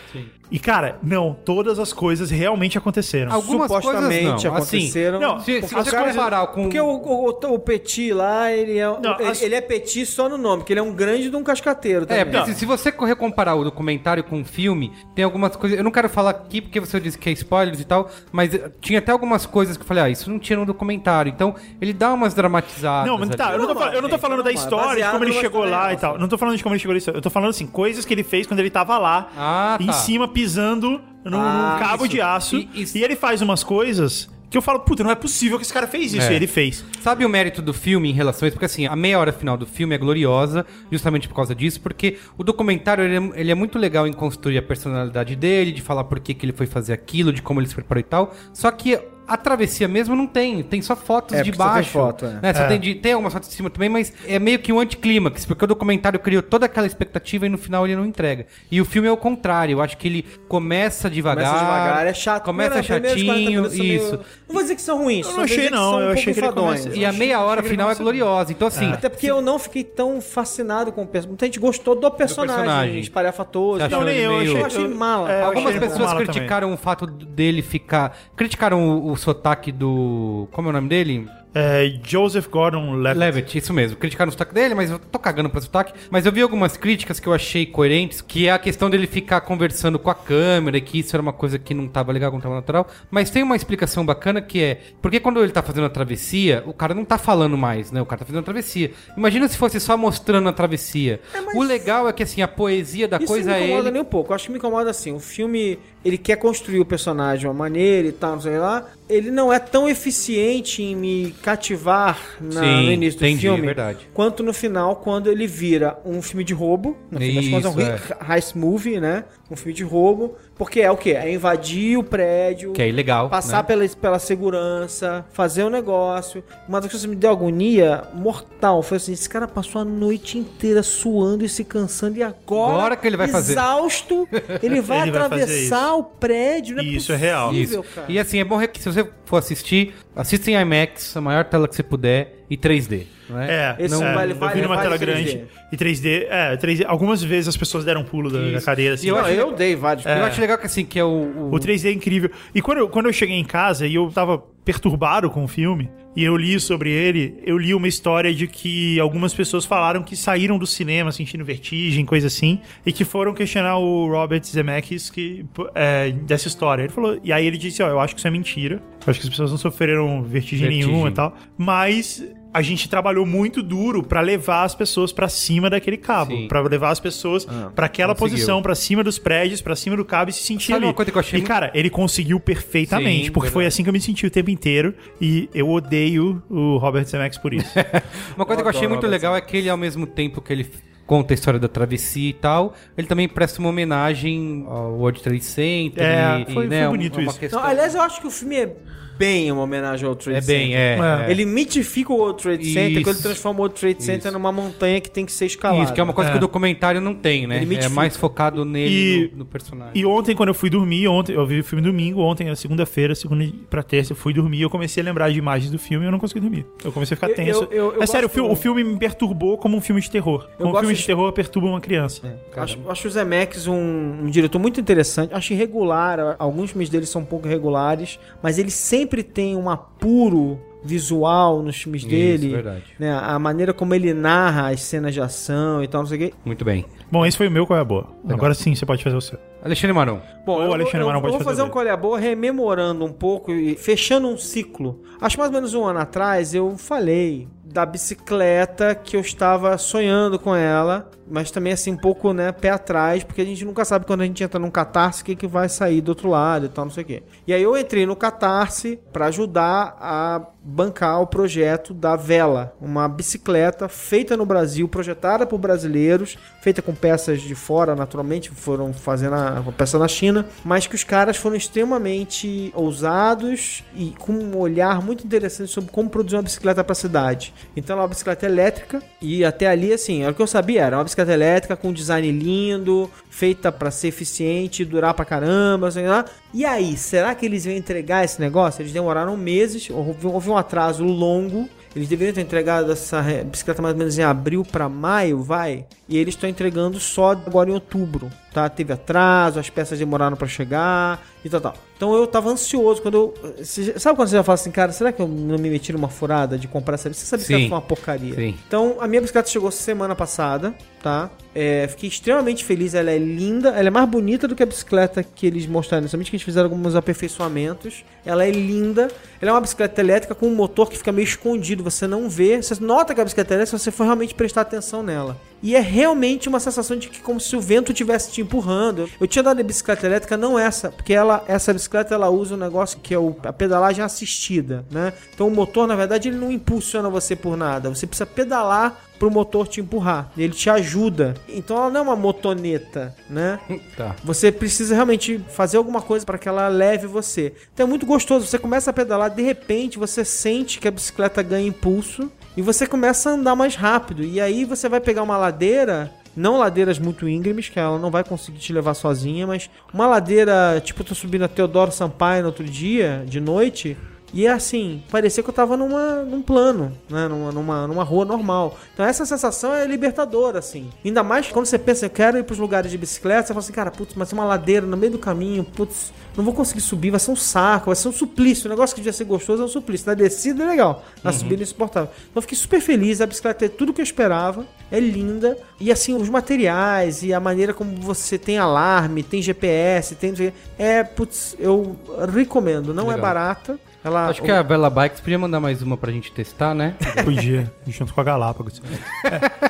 E cara, não, todas as coisas realmente aconteceram. Algumas coisas Supostamente não. Assim, aconteceram. não, se, se você coisas- comparar com... Porque o, o, o Petit lá, ele é, Não, ele, as- ele é Petit só no nome, porque ele é um grande de um cascateiro também. É, porque se, se você correr comparar o documentário com o filme, tem algumas coisas. Eu não quero falar aqui porque você disse que é spoilers e tal, mas eh, tinha até algumas coisas que eu falei, ah, isso não tinha no documentário. Então, ele dá umas dramatizadas. Não, mas tá, eu não tô, fal- eu não tô falando da normal, história, de como ele chegou lá e tal. Não tô falando de como ele chegou nisso. Eu tô falando assim, coisas que ele fez quando ele tava lá, Ah, em tá. cima, pisando num, Ah, cabo isso. de aço. E- E, ele faz umas coisas que eu falo, puta, não é possível que esse cara fez isso. É. E ele fez. Sabe o mérito do filme em relação a isso? Porque assim, a meia hora final do filme é gloriosa, justamente por causa disso, porque o documentário ele é, ele é muito legal em construir a personalidade dele, de falar por que, que ele foi fazer aquilo, de como ele se preparou e tal. Só que a travessia mesmo não tem, tem só fotos É, de porque só tem baixo. foto, é. né? Só É. tem, de- tem algumas fotos de cima também, mas é meio que um anticlímax, porque o documentário criou toda aquela expectativa e no final ele não entrega. E o filme é o contrário, eu acho que ele começa devagar. Começa devagar, é chato. Começa Primeiro- primeiros 40 chatinho, são meio- isso. Não vou dizer que são ruins, Eu não achei, não, eu um achei que ele enfadões. começa- E a meia hora final é gloriosa. Então, assim, Até porque eu não fiquei tão fascinado com o personagem. Muita gente gostou do personagem, personagem. espalhafatoso. Não, nem eu, meio- eu achei mala. É, Algumas achei pessoas mala criticaram o fato dele ficar. Criticaram o sotaque do. Como é o nome dele? É, Joseph Gordon-Levitt. Levitt, isso mesmo. Criticaram o sotaque dele, mas eu tô cagando pra sotaque. Mas eu vi algumas críticas que eu achei coerentes, que é a questão dele ficar conversando com a câmera, e que isso era uma coisa que não tava legal, não tava natural. Mas tem uma explicação bacana que é, porque quando ele tá fazendo a travessia, o cara não tá falando mais, né? O cara tá fazendo a travessia. Imagina se fosse só mostrando a travessia. O legal é que, assim, a poesia da Isso coisa não me é incomoda ele... nem um pouco. Eu acho que me incomoda assim. O filme, ele quer construir o personagem de uma maneira e tal, não sei lá. Ele não é tão eficiente em me cativar na- Sim, no início do entendi, filme. é verdade. Quanto no final, quando ele vira um filme de roubo. No fim das contas, é um é. heist movie, né? Um filme de roubo. Porque é o quê? É invadir o prédio. Que é ilegal, Passar né? pela, pela segurança, fazer o negócio. Uma das coisas que me deu agonia mortal foi assim: esse cara passou a noite inteira suando e se cansando, e agora, Agora que ele vai fazer. exausto, ele vai (laughs) Ele vai atravessar o prédio. Não é Isso é real. possível, Isso. cara. E assim, é bom que se você for assistir, assista em IMAX, a maior tela que você puder. e 3D. Não é? É, Esse não, vale- eu vale- vi numa tela 3D. grande. E 3D, é, 3D. Algumas vezes as pessoas deram um pulo da, da cadeira, assim. Eu eu dei vários. Eu acho legal que assim, que é o. o- O 3D é incrível. E quando eu, quando eu cheguei em casa e eu tava perturbado com o filme, e eu li sobre ele, eu li uma história de que algumas pessoas falaram que saíram do cinema sentindo vertigem, coisa assim, e que foram questionar o Robert Zemeckis que, é, dessa história. Ele falou, e aí ele disse, ó, eu acho que isso é mentira. Eu acho que as pessoas não sofreram vertigem, Vertigem. nenhuma e tal. Mas a gente trabalhou muito duro pra levar as pessoas pra cima daquele cabo. Pra levar as pessoas pra aquela conseguiu. posição, pra cima dos prédios, pra cima do cabo e se sentir Sabe ali. uma coisa que eu achei e muito- cara, ele conseguiu perfeitamente, Sim, porque foi verdade. assim que eu me senti o tempo inteiro e eu odeio o Robert Zemeckis por isso. (laughs) Uma coisa que eu achei muito legal é que ele, ao mesmo tempo que ele conta a história da travessia e tal, ele também presta uma homenagem ao World Trade Center. É, e, foi- e, né, foi bonito uma isso. questão- Não, aliás, eu acho que o filme é bem uma homenagem ao Trade é bem, Center. é. É. é. Ele mitifica o World Trade Center Isso. quando ele transforma o World Trade Center Isso. numa montanha que tem que ser escalada. Isso, que é uma coisa É. que o documentário não tem, né? Ele É mais focado nele, E- no, no personagem. e ontem, quando eu fui dormir, ontem eu vi o filme domingo, ontem era segunda-feira, segunda pra terça, eu fui dormir, eu comecei a lembrar de imagens do filme e eu não consegui dormir. Eu comecei a ficar tenso. eu- eu- eu é sério, o filme, o filme me perturbou como um filme de terror. Como um filme de- de terror perturba uma criança. Acho, acho o Zemeckis um, um diretor muito interessante. Acho irregular. Alguns filmes dele são um pouco irregulares. Mas ele sempre tem um apuro visual nos filmes Isso, dele. verdade. Né, a maneira como ele narra as cenas de ação e tal, não sei o quê. Muito bem. Bom, esse foi o meu qual é a boa. Agora sim, você pode fazer o seu. Alexandre Maron. Bom, eu, Alexandre eu, Maron eu pode vou fazer fazer um dele. colher boa rememorando um pouco e fechando um ciclo. Acho mais ou menos um ano atrás eu falei da bicicleta que eu estava sonhando com ela, mas também assim um pouco, né, pé atrás, porque a gente nunca sabe quando a gente entra num catarse o que, que vai sair do outro lado e tal, não sei o quê. E aí eu entrei no catarse para ajudar a bancar o projeto da Vela, uma bicicleta feita no Brasil, projetada por brasileiros, feita com peças de fora, naturalmente, foram fazendo a, peça na China, mas que os caras foram extremamente ousados e com um olhar muito interessante sobre como produzir uma bicicleta para a cidade. Então ela é uma bicicleta elétrica e até ali, assim, era o que eu sabia, era uma bicicleta elétrica com design lindo, feita para ser eficiente, durar pra caramba, sei lá. E aí, será que eles iam entregar esse negócio? Eles demoraram meses, houve, um atraso longo. Eles deveriam ter entregado essa re- bicicleta mais ou menos em abril para maio, vai. E eles estão entregando só agora em outubro, tá? Teve atraso, as peças demoraram para chegar e tal, tal. Então eu tava ansioso quando eu. Sabe quando você já fala assim, cara, será que eu não me meti numa furada de comprar essa bicicleta? Essa bicicleta foi uma porcaria. Sim. Então, a minha bicicleta chegou semana passada, tá? É, fiquei extremamente feliz, ela é linda, ela é mais bonita do que a bicicleta que eles mostraram, somente que eles fizeram alguns aperfeiçoamentos. Ela é linda, ela é uma bicicleta elétrica com um motor que fica meio escondido, você não vê, você nota que a bicicleta é elétrica se você for realmente prestar atenção nela. E é realmente uma sensação de que como se o vento estivesse te empurrando. Eu tinha dado a bicicleta elétrica, não essa, porque ela, essa bicicleta ela usa um negócio que é o, a pedalagem assistida, né? Então o motor, na verdade, ele não impulsiona você por nada. Você precisa pedalar pro motor te empurrar. Ele te ajuda. Então ela não é uma motoneta, né? (laughs) Tá. Você precisa realmente fazer alguma coisa para que ela leve você. Então é muito gostoso. Você começa a pedalar, de repente você sente que a bicicleta ganha impulso e você começa a andar mais rápido. E aí você vai pegar uma ladeira. Não ladeiras muito íngremes, que ela não vai conseguir te levar sozinha, mas uma ladeira, tipo, eu tô subindo a Teodoro Sampaio no outro dia, de noite, e é assim, parecia que eu tava numa, num plano, né? Numa, numa, numa rua normal. Então essa sensação é libertadora, assim. Ainda mais quando você pensa, eu quero ir pros lugares de bicicleta, você fala assim, cara, putz, mas tem uma ladeira no meio do caminho, putz, não vou conseguir subir, vai ser um saco, vai ser um suplício. O negócio que devia ser gostoso é um suplício. Na descida é legal, na subida é insuportável. Então eu fiquei super feliz, a bicicleta é tudo que eu esperava, é linda. E assim, os materiais e a maneira como você tem alarme, tem GPS, tem. É, putz, eu recomendo. Não é Legal. barata. Ela, Acho que a Bela Bikes podia mandar mais uma pra gente testar, né? (laughs) Podia, junto com a Galápagos. É.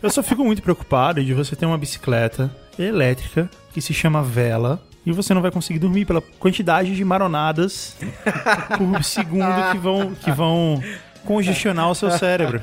Eu só fico muito preocupado de você ter uma bicicleta elétrica que se chama Vela e você não vai conseguir dormir pela quantidade de maronadas por segundo que vão, que vão congestionar o seu cérebro.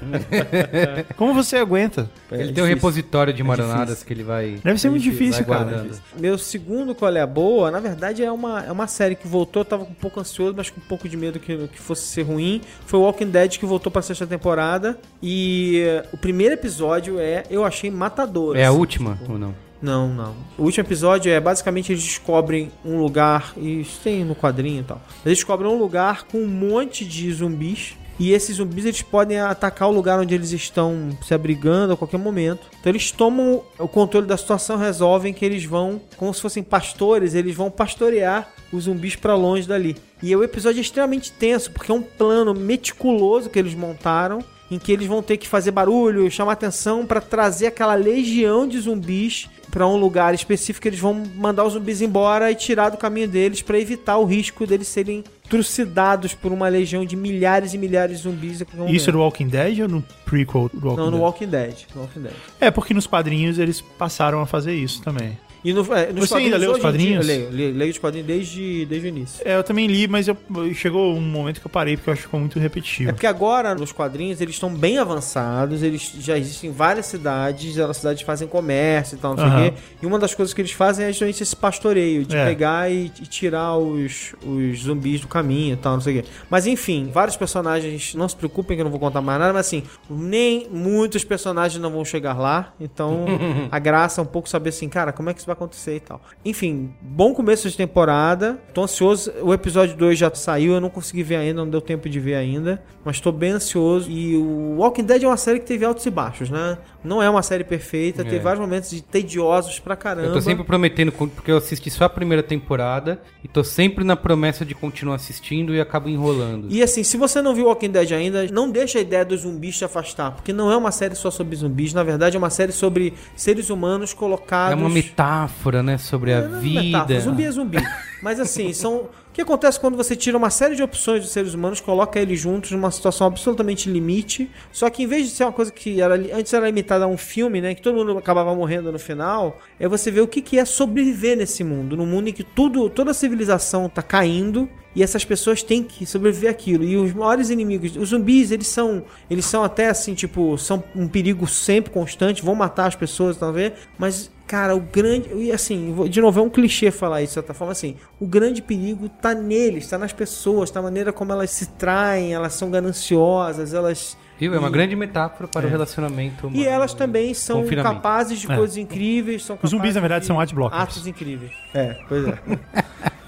(laughs) Como você aguenta? Ele tem um repositório de maronadas que ele vai. Deve ser muito difícil, cara. guardando. Meu segundo Qual é a Boa, na verdade é uma, é uma série que voltou, eu tava um pouco ansioso, mas com um pouco de medo que, que fosse ser ruim. Foi Walking Dead que voltou pra sexta temporada. E eh, o primeiro episódio é, eu achei matador. É a assim. última ou não? Não, não. O último episódio é basicamente eles descobrem um lugar, e isso tem no quadrinho e tal. Eles descobrem um lugar com um monte de zumbis E esses zumbis eles podem atacar o lugar onde eles estão se abrigando a qualquer momento. Então eles tomam o controle da situação, resolvem que eles vão, como se fossem pastores, eles vão pastorear os zumbis para longe dali. E o episódio é extremamente tenso, porque é um plano meticuloso que eles montaram em que eles vão ter que fazer barulho, chamar atenção para trazer aquela legião de zumbis para um lugar específico. Eles vão mandar os zumbis embora e tirar do caminho deles para evitar o risco deles serem trucidados por uma legião de milhares e milhares de zumbis. Isso momento. no Walking Dead ou no prequel do Walking Não, no Dead? Walking Dead. No Walking Dead. É, porque nos quadrinhos eles passaram a fazer isso também. E no, é, nos Você ainda leu os dia- quadrinhos? Eu leio, leio, leio os quadrinhos desde, desde o início. É, eu também li, mas eu, chegou um momento que eu parei porque eu acho que ficou muito repetitivo. É porque agora, nos quadrinhos, eles estão bem avançados, eles já existem em várias cidades, as cidades fazem comércio e tal, não sei Aham. o quê. E uma das coisas que eles fazem é justamente esse pastoreio, de É. pegar e, e tirar os, os zumbis do caminho e tal, não sei o quê. Mas enfim, vários personagens, não se preocupem que eu não vou contar mais nada, mas assim, nem muitos personagens não vão chegar lá, então (laughs) a graça é um pouco saber assim, cara, como é que vai acontecer e tal. Enfim, bom começo de temporada, tô ansioso, o episódio 2 já saiu, eu não consegui ver ainda, não deu tempo de ver ainda, mas tô bem ansioso. E o Walking Dead é uma série que teve altos e baixos, né? Não é uma série perfeita, teve vários momentos de tediosos pra caramba. Eu tô sempre prometendo, porque eu assisti só a primeira temporada e tô sempre na promessa de continuar assistindo e acabo enrolando. E assim, se você não viu Walking Dead ainda, não deixa a ideia dos zumbis te afastar, porque não é uma série só sobre zumbis, na verdade é uma série sobre seres humanos colocados... É uma metáfora, né, sobre a Não é vida. metáfora, Zumbi é zumbi. Mas assim, são. O que acontece quando você tira uma série de opções dos seres humanos, coloca eles juntos numa situação absolutamente limite. Só que em vez de ser uma coisa que era, antes era limitada a um filme, né? Que todo mundo acabava morrendo no final, é você ver o que, que é sobreviver nesse mundo. Num mundo em que tudo, toda a civilização tá caindo e essas pessoas têm que sobreviver aquilo. E os maiores inimigos, os zumbis, eles são, eles são até assim, tipo, são um perigo sempre constante, vão matar as pessoas, talvez, mas Cara, o grande. E assim, de novo, é um clichê falar isso de certa forma. Assim, o grande perigo tá neles, tá nas pessoas, tá na maneira como elas se traem, elas são gananciosas, elas. Viu? É uma e- grande metáfora para o relacionamento humano. E elas também são capazes de É. coisas incríveis. São Os zumbis, na verdade, de são adblockers. Atos incríveis. É, pois é.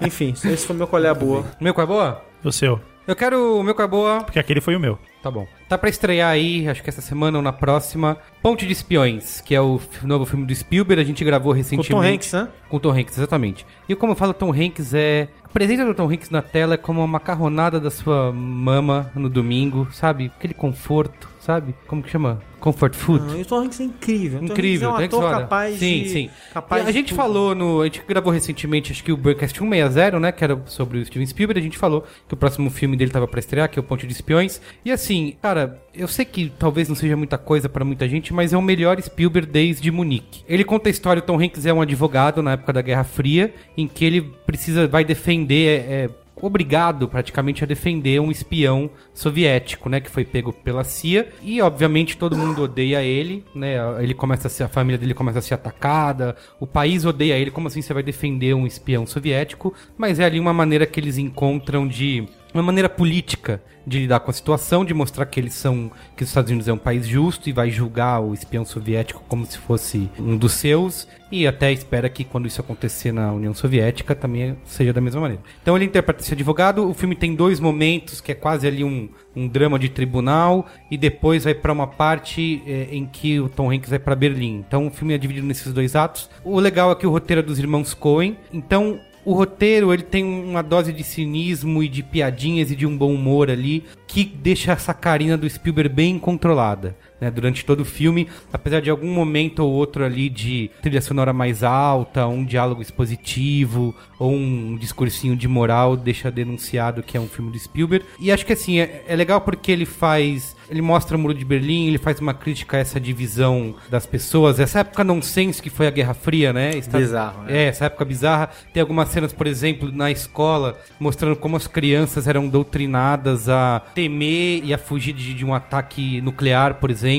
(laughs) Enfim, esse foi meu colher boa. Meu qual é boa? O seu. Eu quero o meu qual é boa. Porque aquele foi o meu. Tá bom. Tá pra estrear aí, acho que essa semana ou na próxima, Ponte de Espiões, que é o novo filme do Spielberg. A gente gravou Com recentemente. Tom Hanks, né? Com o Tom Hanks, exatamente. E como eu falo, Tom Hanks é. A presença do Tom Hanks na tela é como uma macarronada da sua mama no domingo, sabe? Aquele conforto, sabe? Como que chama? Comfort food. Não, o Tom Hanks é incrível. O Tom Incrível, Hanks é um ator capaz sim, de... sim. Capaz a gente tudo. falou no. A gente gravou recentemente, acho que o Burcast 160, né? Que era sobre o Steven Spielberg. A gente falou que o próximo filme dele tava pra estrear, que é o Ponte de Espiões. E assim, cara, eu sei que talvez não seja muita coisa pra muita gente, mas é o melhor Spielberg desde Munique. Ele conta a história: o Tom Hanks é um advogado na época da Guerra Fria, em que ele precisa, vai defender. é, é, obrigado praticamente a defender um espião soviético, né, que foi pego pela CIA e obviamente todo mundo odeia ele, né? Ele começa a ser, a família dele começa a ser atacada, o país odeia ele, como assim você vai defender um espião soviético? Mas é ali uma maneira que eles encontram de uma maneira política de lidar com a situação, de mostrar que eles são que os Estados Unidos é um país justo e vai julgar o espião soviético como se fosse um dos seus e até espera que quando isso acontecer na União Soviética também seja da mesma maneira. Então ele interpreta esse advogado. O filme tem dois momentos que é quase ali um, um drama de tribunal e depois vai para uma parte eh, em que o Tom Hanks vai para Berlim. Então o filme é dividido nesses dois atos. O legal é que o roteiro é dos irmãos Coen. Então o roteiro, ele tem uma dose de cinismo e de piadinhas e de um bom humor ali, que deixa essa carina do Spielberg bem controlada, né? Durante todo o filme, apesar de algum momento ou outro ali de trilha sonora mais alta, um diálogo expositivo, ou um discursinho de moral, deixa denunciado que é um filme do Spielberg. E acho que assim, é, é legal porque ele faz... Ele mostra o Muro de Berlim, ele faz uma crítica a essa divisão das pessoas, essa época nonsense que foi a Guerra Fria, né? Está- Bizarro, né? É, essa época bizarra. Tem algumas cenas, por exemplo, na escola, mostrando como as crianças eram doutrinadas a temer e a fugir de, de um ataque nuclear, por exemplo.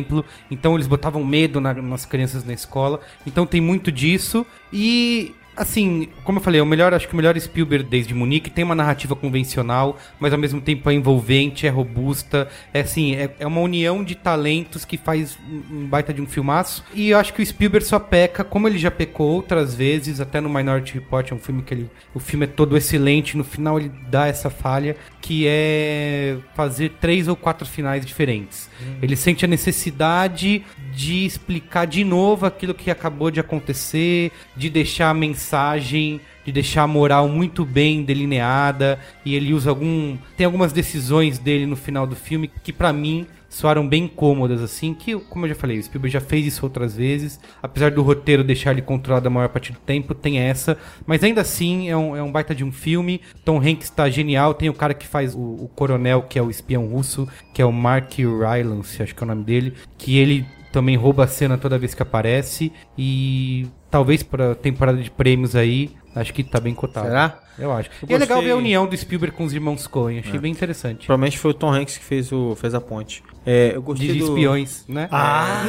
Então eles botavam medo na- nas crianças na escola. Então tem muito disso. E. Assim, como eu falei, é o melhor, acho que o melhor Spielberg desde Munique tem uma narrativa convencional, mas ao mesmo tempo é envolvente, é robusta, é assim, é, é uma união de talentos que faz um um baita de um filmaço. E eu acho que o Spielberg só peca, como ele já pecou outras vezes, até no Minority Report, é um filme que ele. O filme é todo excelente, no final ele dá essa falha, que é fazer três ou quatro finais diferentes. Ele sente a necessidade de explicar de novo aquilo que acabou de acontecer, de deixar a mensagem, de deixar a moral muito bem delineada, e ele usa algum tem algumas decisões dele no final do filme que pra mim soaram bem cômodas, assim, que, como eu já falei, o Spielberg já fez isso outras vezes, apesar do roteiro deixar ele controlado a maior parte do tempo, tem essa, mas ainda assim é um, é um baita de um filme, Tom Hanks tá genial, tem o cara que faz o, o coronel, que é o espião russo, que é o Mark Rylance, acho que é o nome dele, que ele também rouba a cena toda vez que aparece, e talvez pra temporada de prêmios aí, acho que tá bem cotado. Será? Eu acho. Eu E é legal ver a união do Spielberg com os irmãos Coen, achei bem interessante. Provavelmente foi o Tom Hanks que fez, o, fez a ponte. É, eu gostei De do... espiões, né? Ah,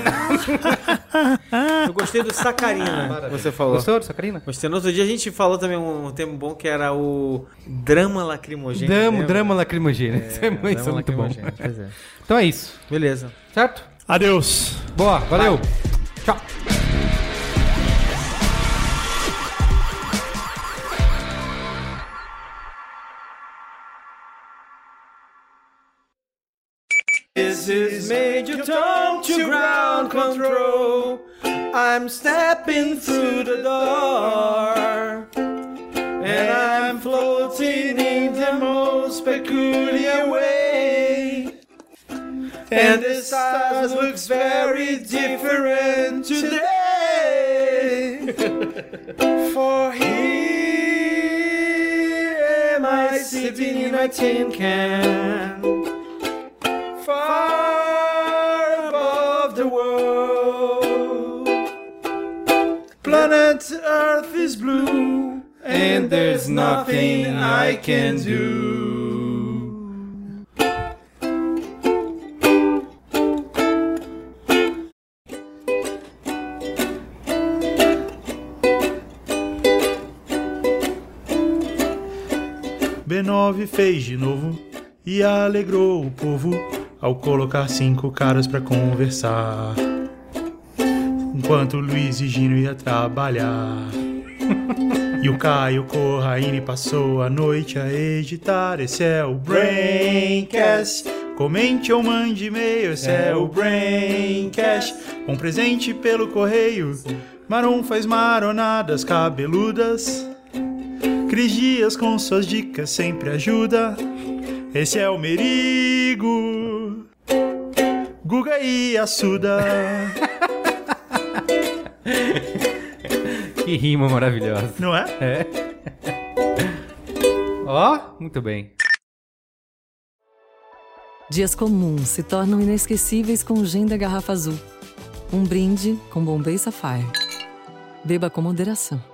(laughs) Eu gostei do Sacarina, que você falou. Gostou dessa Karina? Gostei. No outro dia a gente falou também um termo bom que era o drama lacrimogêneo. Drama, drama lacrimogêneo. Isso é, drama (laughs) isso é muito bom. pois é. Então é isso, Beleza. certo? adeus. Boa, valeu. Tchau. Major Tom to ground control. I'm stepping through the door. And I'm floating in the most peculiar way. And the stars looks very different today. (laughs) For here am I sitting in a tin can far Planet Earth is blue, and there's nothing I can do. B9 fez de novo e alegrou o povo ao colocar cinco caras pra conversar. Enquanto Luiz e Gino ia trabalhar. E o Caio Corraine passou a noite a editar. Esse é o Braincast. Comente ou mande e-mail. Esse é o Braincast. Um presente pelo correio. Marom faz maronadas cabeludas. Cris Dias com suas dicas sempre ajuda. Esse é o Merigo. Guga e Assuda. (laughs) Que rima maravilhosa. Não é? É. Ó, muito bem. Dias comuns se tornam inesquecíveis com o gin da garrafa azul. Um brinde com Bombay Sapphire. Beba com moderação.